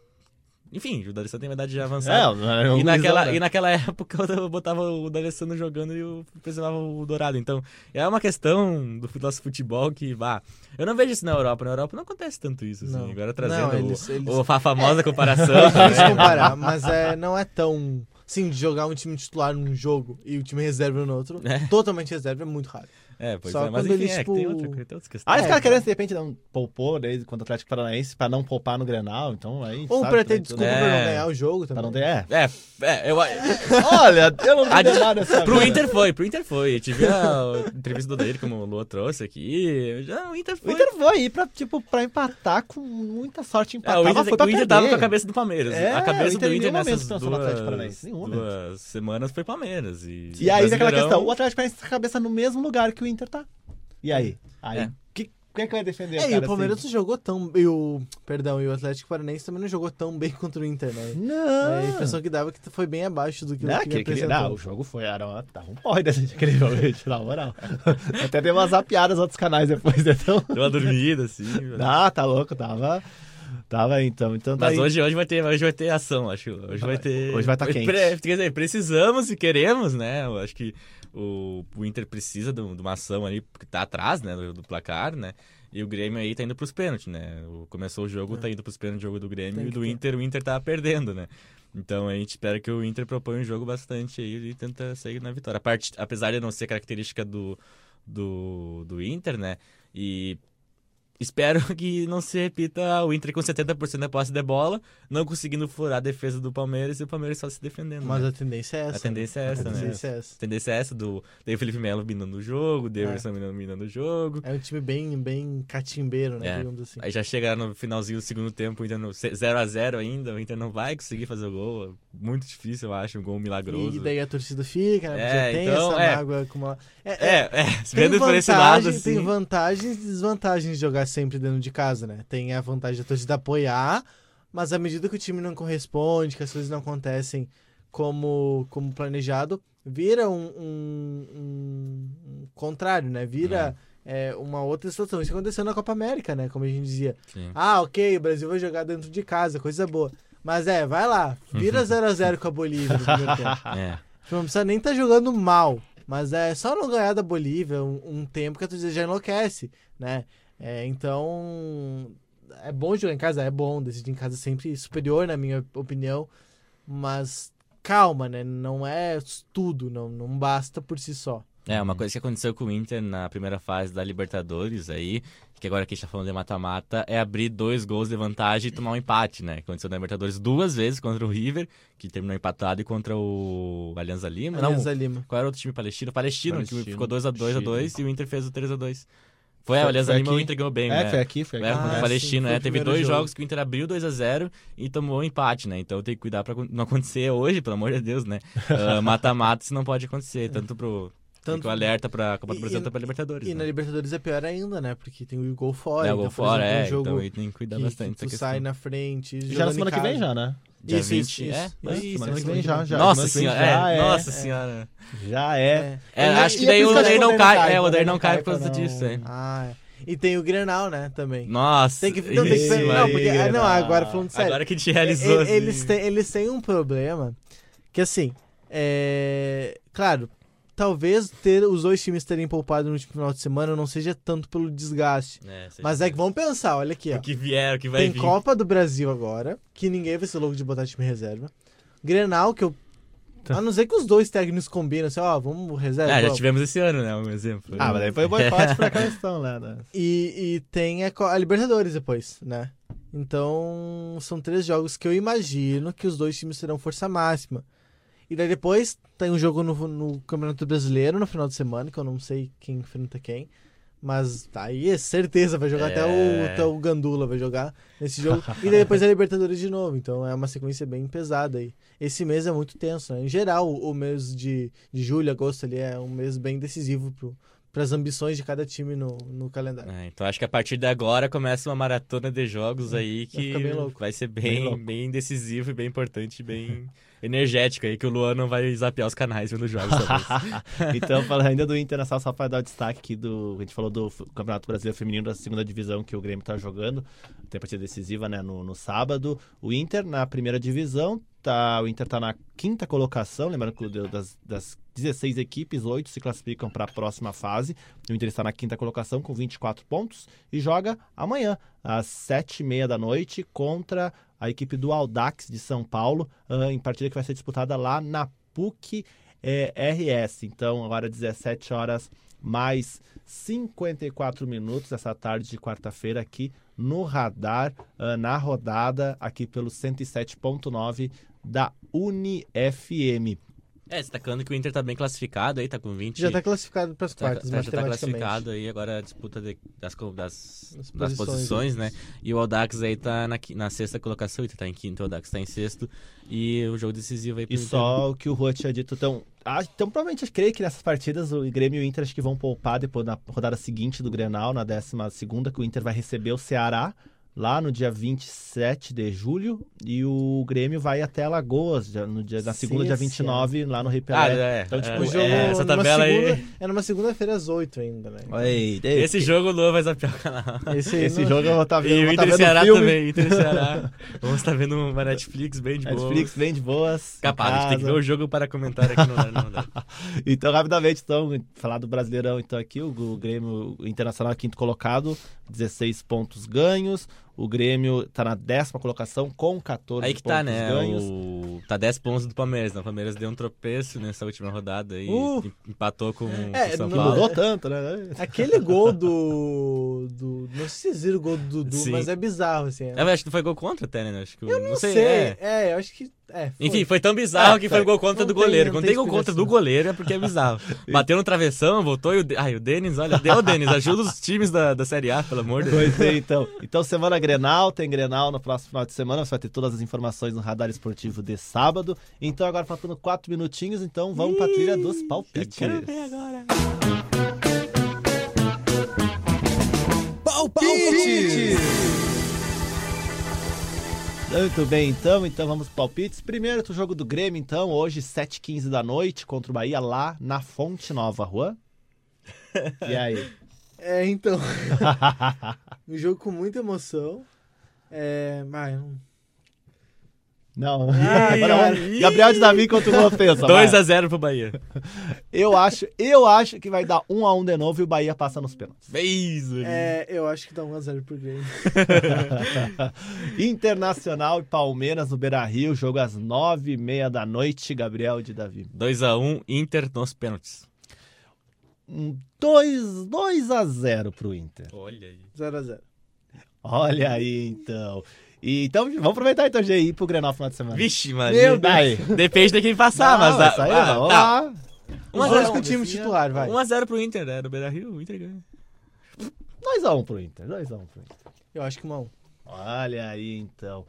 Enfim, o D'Alessandro tem uma idade já avançada. É, é E naquela, né? e naquela época eu botava o D'Alessandro jogando e eu preservava o Dourado. Então, é uma questão do nosso futebol que, vá. Eu não vejo isso na Europa. Na Europa não acontece tanto isso, assim. Não. Agora trazendo Não, o- eles- eles- o, a famosa comparação. Não se né? comparar, mas é, não é tão. Sim, de jogar um time titular num jogo e o time reserva no outro, É. totalmente reserva é muito raro. É, pois Só é, mas quando enfim, eles, é, que tem, tipo- outra, tem outras questões. Ah, os É, caras cara. querendo, de repente, não poupou desde contra o Atlético Paranaense pra não poupar no Grenal, então aí. Ou sabe pra ter desculpa pra não É. ganhar o jogo também. Pra não ter. É. É, é, eu, Olha, eu não A vi de- nada dessa pro vida. Inter foi, pro Inter foi. Eu tive a entrevista do Odair, como o Lua trouxe aqui. Já, o Inter O foi. Inter foi aí pra, tipo, pra empatar com muita sorte. É, Empatar, o Inter, foi pra o Inter perder. tava com a cabeça do Palmeiras. É, a o cabeça Inter do Inter nessas duas, duas semanas foi Palmeiras. E, E aí, Brasileirão- questão, o Atlético Paranaense tá com a cabeça no mesmo lugar que o Inter tá. E aí? Aí, É. que, quem é que vai defender É, e o Palmeiras assim? não jogou tão. E o, perdão, e o Atlético Paranaense também não jogou tão bem contra o Inter, né? Não. A impressão que dava é que foi bem abaixo do que Não, o que apresentou. não, o jogo foi, era uma, tava um porre desse aquele jogo, gente, na moral. Até deu umas zapiadas nos outros canais depois, então... Deu uma dormida, assim. Ah, tá louco, tava... Tava então, então tá Mas aí. hoje, hoje, vai ter, hoje vai ter ação, acho. Hoje vai ter. Hoje vai tá quente. Quer dizer, precisamos e queremos, né? Eu acho que o, o Inter precisa de, uma ação ali, porque tá atrás, né? Do, do placar, né? E o Grêmio aí tá indo pros pênaltis, né? O- Começou o jogo, tá indo pros pênaltis, jogo do Grêmio, e do ter. Inter, o Inter tá perdendo, né? Então a gente espera que o Inter proponha um jogo bastante aí e tenta sair na vitória. A parte, apesar de não ser característica do, do, do Inter, né? E espero que não se repita o Inter com 70% da posse de bola, não conseguindo furar a defesa do Palmeiras e o Palmeiras só se defendendo. Mas né? a tendência é essa. A tendência é essa, a né? tendência é essa. A tendência é essa do. Daí o Felipe Melo minando o jogo, o Deverson minando, minando o jogo. É um time bem, bem catimbeiro, né? É. Digamos assim. Aí já chega no finalzinho do segundo tempo, o Inter no 0x0 ainda, o Inter não vai conseguir fazer o gol. Muito difícil, eu acho, um gol milagroso. E daí a torcida fica, né? É, já tem então, essa é. mágoa com uma. É, É, é, Tem vendo por esse lado, vantagem, tem assim. vantagens e desvantagens de jogar sempre dentro de casa, né? Tem a vantagem da torcida apoiar, mas à medida que o time não corresponde, que as coisas não acontecem como, como planejado, vira um, um- um- um contrário, né? Vira é, uma outra situação. Isso aconteceu na Copa América, né? Como a gente dizia. Sim. Ah, ok, o Brasil vai jogar dentro de casa, coisa boa. Mas é, vai lá, vira 0x0 com a Bolívia no primeiro tempo. É. Não precisa nem estar jogando mal. Mas é só não ganhar da Bolívia um, um tempo que a torcida já enlouquece, né? É, então, é bom jogar em casa? É bom. Decidir em casa é sempre superior, na minha opinião. Mas calma, né? Não é tudo, não, não basta por si só. É, uma coisa que aconteceu com o Inter na primeira fase da Libertadores aí, que agora que a gente tá falando de mata-mata, é abrir dois gols de vantagem e tomar um empate, né? Aconteceu na Libertadores duas vezes contra o River, que terminou empatado, e contra o Alianza Lima. Não, Alianza Lima. qual era o outro time palestino? Palestino, Palestino. que ficou 2x2 a 2 Chile. e o Inter fez o 3x2. Foi, a Foi- foi Lima, o aqui. Inter ganhou bem, É, né? foi aqui, foi aqui. É, Ah, o sim, é. o Teve dois jogo. jogos que o Inter abriu 2x0 e tomou empate, né? Então tem que cuidar pra não acontecer hoje, pelo amor de Deus, né? Ah, Mata-mata isso não pode acontecer, tanto pro. Tanto- Fica o alerta pra Copa do Brasil, e- tanto pra Libertadores. E né? na Libertadores é pior ainda, né? Porque tem o gol fora. É, o então, gol por fora, exemplo, é. um jogo então tem que cuidar que, bastante que tu sai na frente. Já na semana que vem já, né? Dia Isso, 20. isso, isso. É? Isso, Mas Isso, semana que semana vem que já, já. Nossa senhora, já é, é. nossa senhora. Já é. É, E- acho que daí é o Odair não cai. É, o Odair não cai por causa disso, é. Ah, é. E tem o Grenal, né, também. Nossa. Tem que, não, tem que não, aí, porque, ah, não, agora falando sério. Agora que gente realizou. Assim. eles, têm, eles têm um problema que, assim, é... Claro, talvez ter os dois times terem poupado no último final de semana não seja tanto pelo desgaste. É, Mas é que vamos pensar, olha aqui, ó. O que vier, o que vai Tem vir. Copa do Brasil agora, que ninguém vai ser louco de botar time reserva. Grenal, que eu... A não ser que os dois técnicos combinam, assim, ó, vamos reserva. Ah, já tivemos esse ano, né? Um exemplo. Ah, mas daí foi o boicote pra questão lá, né? E, e tem a, a Libertadores depois, né? Então, são três jogos que eu imagino que os dois times terão força máxima. E daí depois tem um jogo no, no Campeonato Brasileiro no final de semana, que eu não sei quem enfrenta quem. Mas aí é certeza, vai jogar É. até, o, até o Gandula, vai jogar nesse jogo. e daí depois é Libertadores de novo. Então é uma sequência bem pesada aí. Esse mês é muito tenso, né? Em geral, o, mês de, de julho, agosto ali é um mês bem decisivo para as ambições de cada time no, no calendário. É, então acho que a partir de agora começa uma maratona de jogos aí Vai que louco. vai ser Bem bem, bem, decisivo e bem importante, bem energético aí, que o Luan não vai zapear os canais vendo jogos. então, falando ainda do Internacional, só para dar o destaque aqui do. A gente falou do Campeonato Brasileiro Feminino da segunda divisão que o Grêmio tá jogando. Tem partida decisiva, né? No, no sábado. O Inter na primeira divisão. Tá, o Inter tá na quinta colocação. Lembrando que das, das 16 equipes, 8 se classificam para a próxima fase. O Inter está na quinta colocação com 24 pontos e joga amanhã, às 7h30 da noite, contra a equipe do Audax de São Paulo, ah, em partida que vai ser disputada lá na PUC é, RS. Então, agora 17 horas mais 54 minutos essa tarde de quarta-feira aqui no radar, ah, na rodada, aqui pelo 107.9 da UniFM. é, destacando que o Inter tá bem classificado aí, tá com 20. Já tá classificado para as Tá- quartas, tá- já tá classificado aí, agora a disputa de- das, das, As das posições, né? E o Audax aí tá na, na sexta colocação, o Inter tá em quinto, o Audax tá em sexto. E o jogo decisivo aí pro E Inter. só o que o Rua tinha dito. Então, ah, então provavelmente eu creio que nessas partidas o Grêmio e o Inter acho que vão poupar depois na rodada seguinte do Grenal, na 12 segunda, que o Inter vai receber o Ceará lá no dia 27 de julho e o Grêmio vai até Alagoas já no dia, na segunda, dia 29, lá no Rio Ah, Pelé. é. Então, tipo, é, O jogo é, essa numa tabela aí. segunda, é numa segunda-feira às 8 ainda, né? Oi, Esse jogo o Luan vai zapear o canal. Esse, aí esse não- jogo eu vou estar vendo, E o vou tá Inter vendo Ceará filme. também, Inter Ceará. Vamos estar vendo uma Netflix bem de boa. Netflix bem de boas. Capaz, a gente tem que ver o jogo para comentar aqui no no- no- Então, rapidamente, então, falar do Brasileirão, então, aqui, o, o Grêmio Internacional é quinto colocado, 16 pontos ganhos. O Grêmio tá na décima colocação com 14 Aí que pontos tá, né? ganhos. O... Tá 10 pontos do Palmeiras. Né? O Palmeiras deu um tropeço nessa última rodada e Uh! em- empatou com, É, com o São não Não Paulo. mudou tanto, né? Aquele gol do, do. Não sei se vocês viram o gol do Dudu, Sim. mas é bizarro, assim. é- Eu acho que não foi gol contra até, né? Acho que eu não não sei. sei. é. É. eu acho que. É, foi. Enfim, foi tão bizarro Ah, que foi tá. gol contra Não do tem- goleiro. Quando tem tem gol contra do goleiro é porque é bizarro. Bateu no travessão, voltou e o. De... Ai, o Denis, olha. Deu o Denis, ajuda os times da, da Série A, pelo amor de Deus. Pois é, então. Então, semana Grenal, tem Grenal no próximo final de semana. Você vai ter todas as informações no Radar Esportivo de sábado. Então, agora faltando quatro minutinhos, então vamos pra trilha dos palpites. Quero ver agora. Palpite! Muito bem, então, então vamos para palpites. Primeiro, o jogo do Grêmio, então, hoje, 7h15 da noite, contra o Bahia, lá na Fonte Nova, Juan. E aí? É, então. um jogo com muita emoção. É. Não. Não. Agora, cara. vamos- Gabriel de Davi contra o vai. 2x0 pro Bahia. Eu acho, eu acho que vai dar 1 a 1 de novo e o Bahia passa nos pênaltis. Fez, É, eu acho que dá 1x0 pro Grêmio. Internacional e Palmeiras no Beira-Rio, jogo às 9h30 da noite, Gabriel de Davi. 2x1, Inter nos pênaltis. Um 2, 2 a 0 pro Inter. Olha aí. 0x0. Olha aí, então. E, então, vamos aproveitar então, GI, pro Grenal final de semana. Vixe, Meu Maria. Daí. Depende de quem passar, Não, mas. aí, ah, vamos tá. lá. Um Os a dois zero, com o time assim, titular, vai. 1x0 pro Inter, né? No Beira Rio, o Inter ganha. 2x1 pro Inter, 2x1 pro Inter. Eu acho que uma 1. Olha aí, então.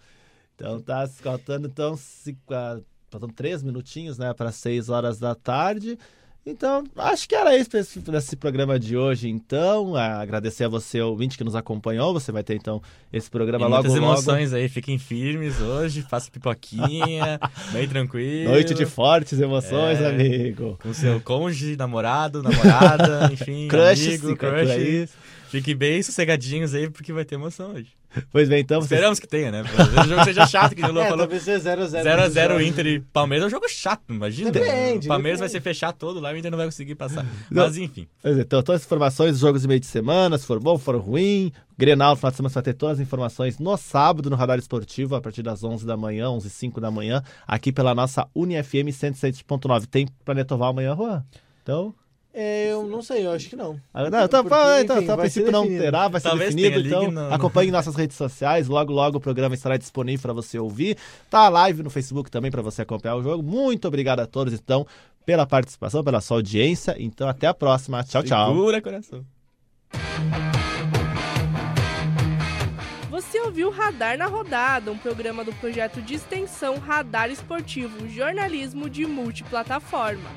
Então tá faltando, então, se, ah, faltando três minutinhos, né, para 6 horas da tarde. Então, acho que era isso nesse programa de hoje. Então, agradecer a você, ouvinte, que nos acompanhou. Você vai ter, então, esse programa e logo, muitas logo. emoções aí. Fiquem firmes hoje. Faça pipoquinha. bem tranquilo. Noite de fortes emoções, É. amigo. Com seu cônjuge, namorado, namorada, enfim, Crush, amigo, crush. Fiquem bem sossegadinhos aí, porque vai ter emoção hoje. Pois bem, então, Esperamos que tenha, né? Vezes o jogo seja chato, que o Lula É, falou. talvez seja 0x0. 0x0 Inter e Palmeiras é um jogo chato, imagina. Depende, o Palmeiras vai depende. se fechar todo lá e o Inter não vai conseguir passar. Mas enfim. Pois é, Então, todas as informações jogos de meio de semana, se for bom, se for ruim. Grenal, final de semana, você vai ter todas as informações no sábado, no Radar Esportivo, a partir das 11 da manhã, 11 h 05 da manhã, aqui pela nossa UniFM 107.9. Tem Planetoval amanhã, Juan? Então... É, eu não sei, eu acho que não. Ah, Não, então, Porque, então, enfim, então, a vai princípio ser não definido. terá, vai ser Talvez definido. tenha ligue Então, no- no- acompanhe nossas redes sociais. Logo, logo o programa estará disponível para você ouvir. Tá a live no Facebook também para você acompanhar o jogo. Muito obrigado a todos, então, pela participação, pela sua audiência. Então, até a próxima. Tchau, tchau. Segura coração. Você ouviu Radar na Rodada, um programa do projeto de extensão Radar Esportivo, jornalismo de multiplataforma.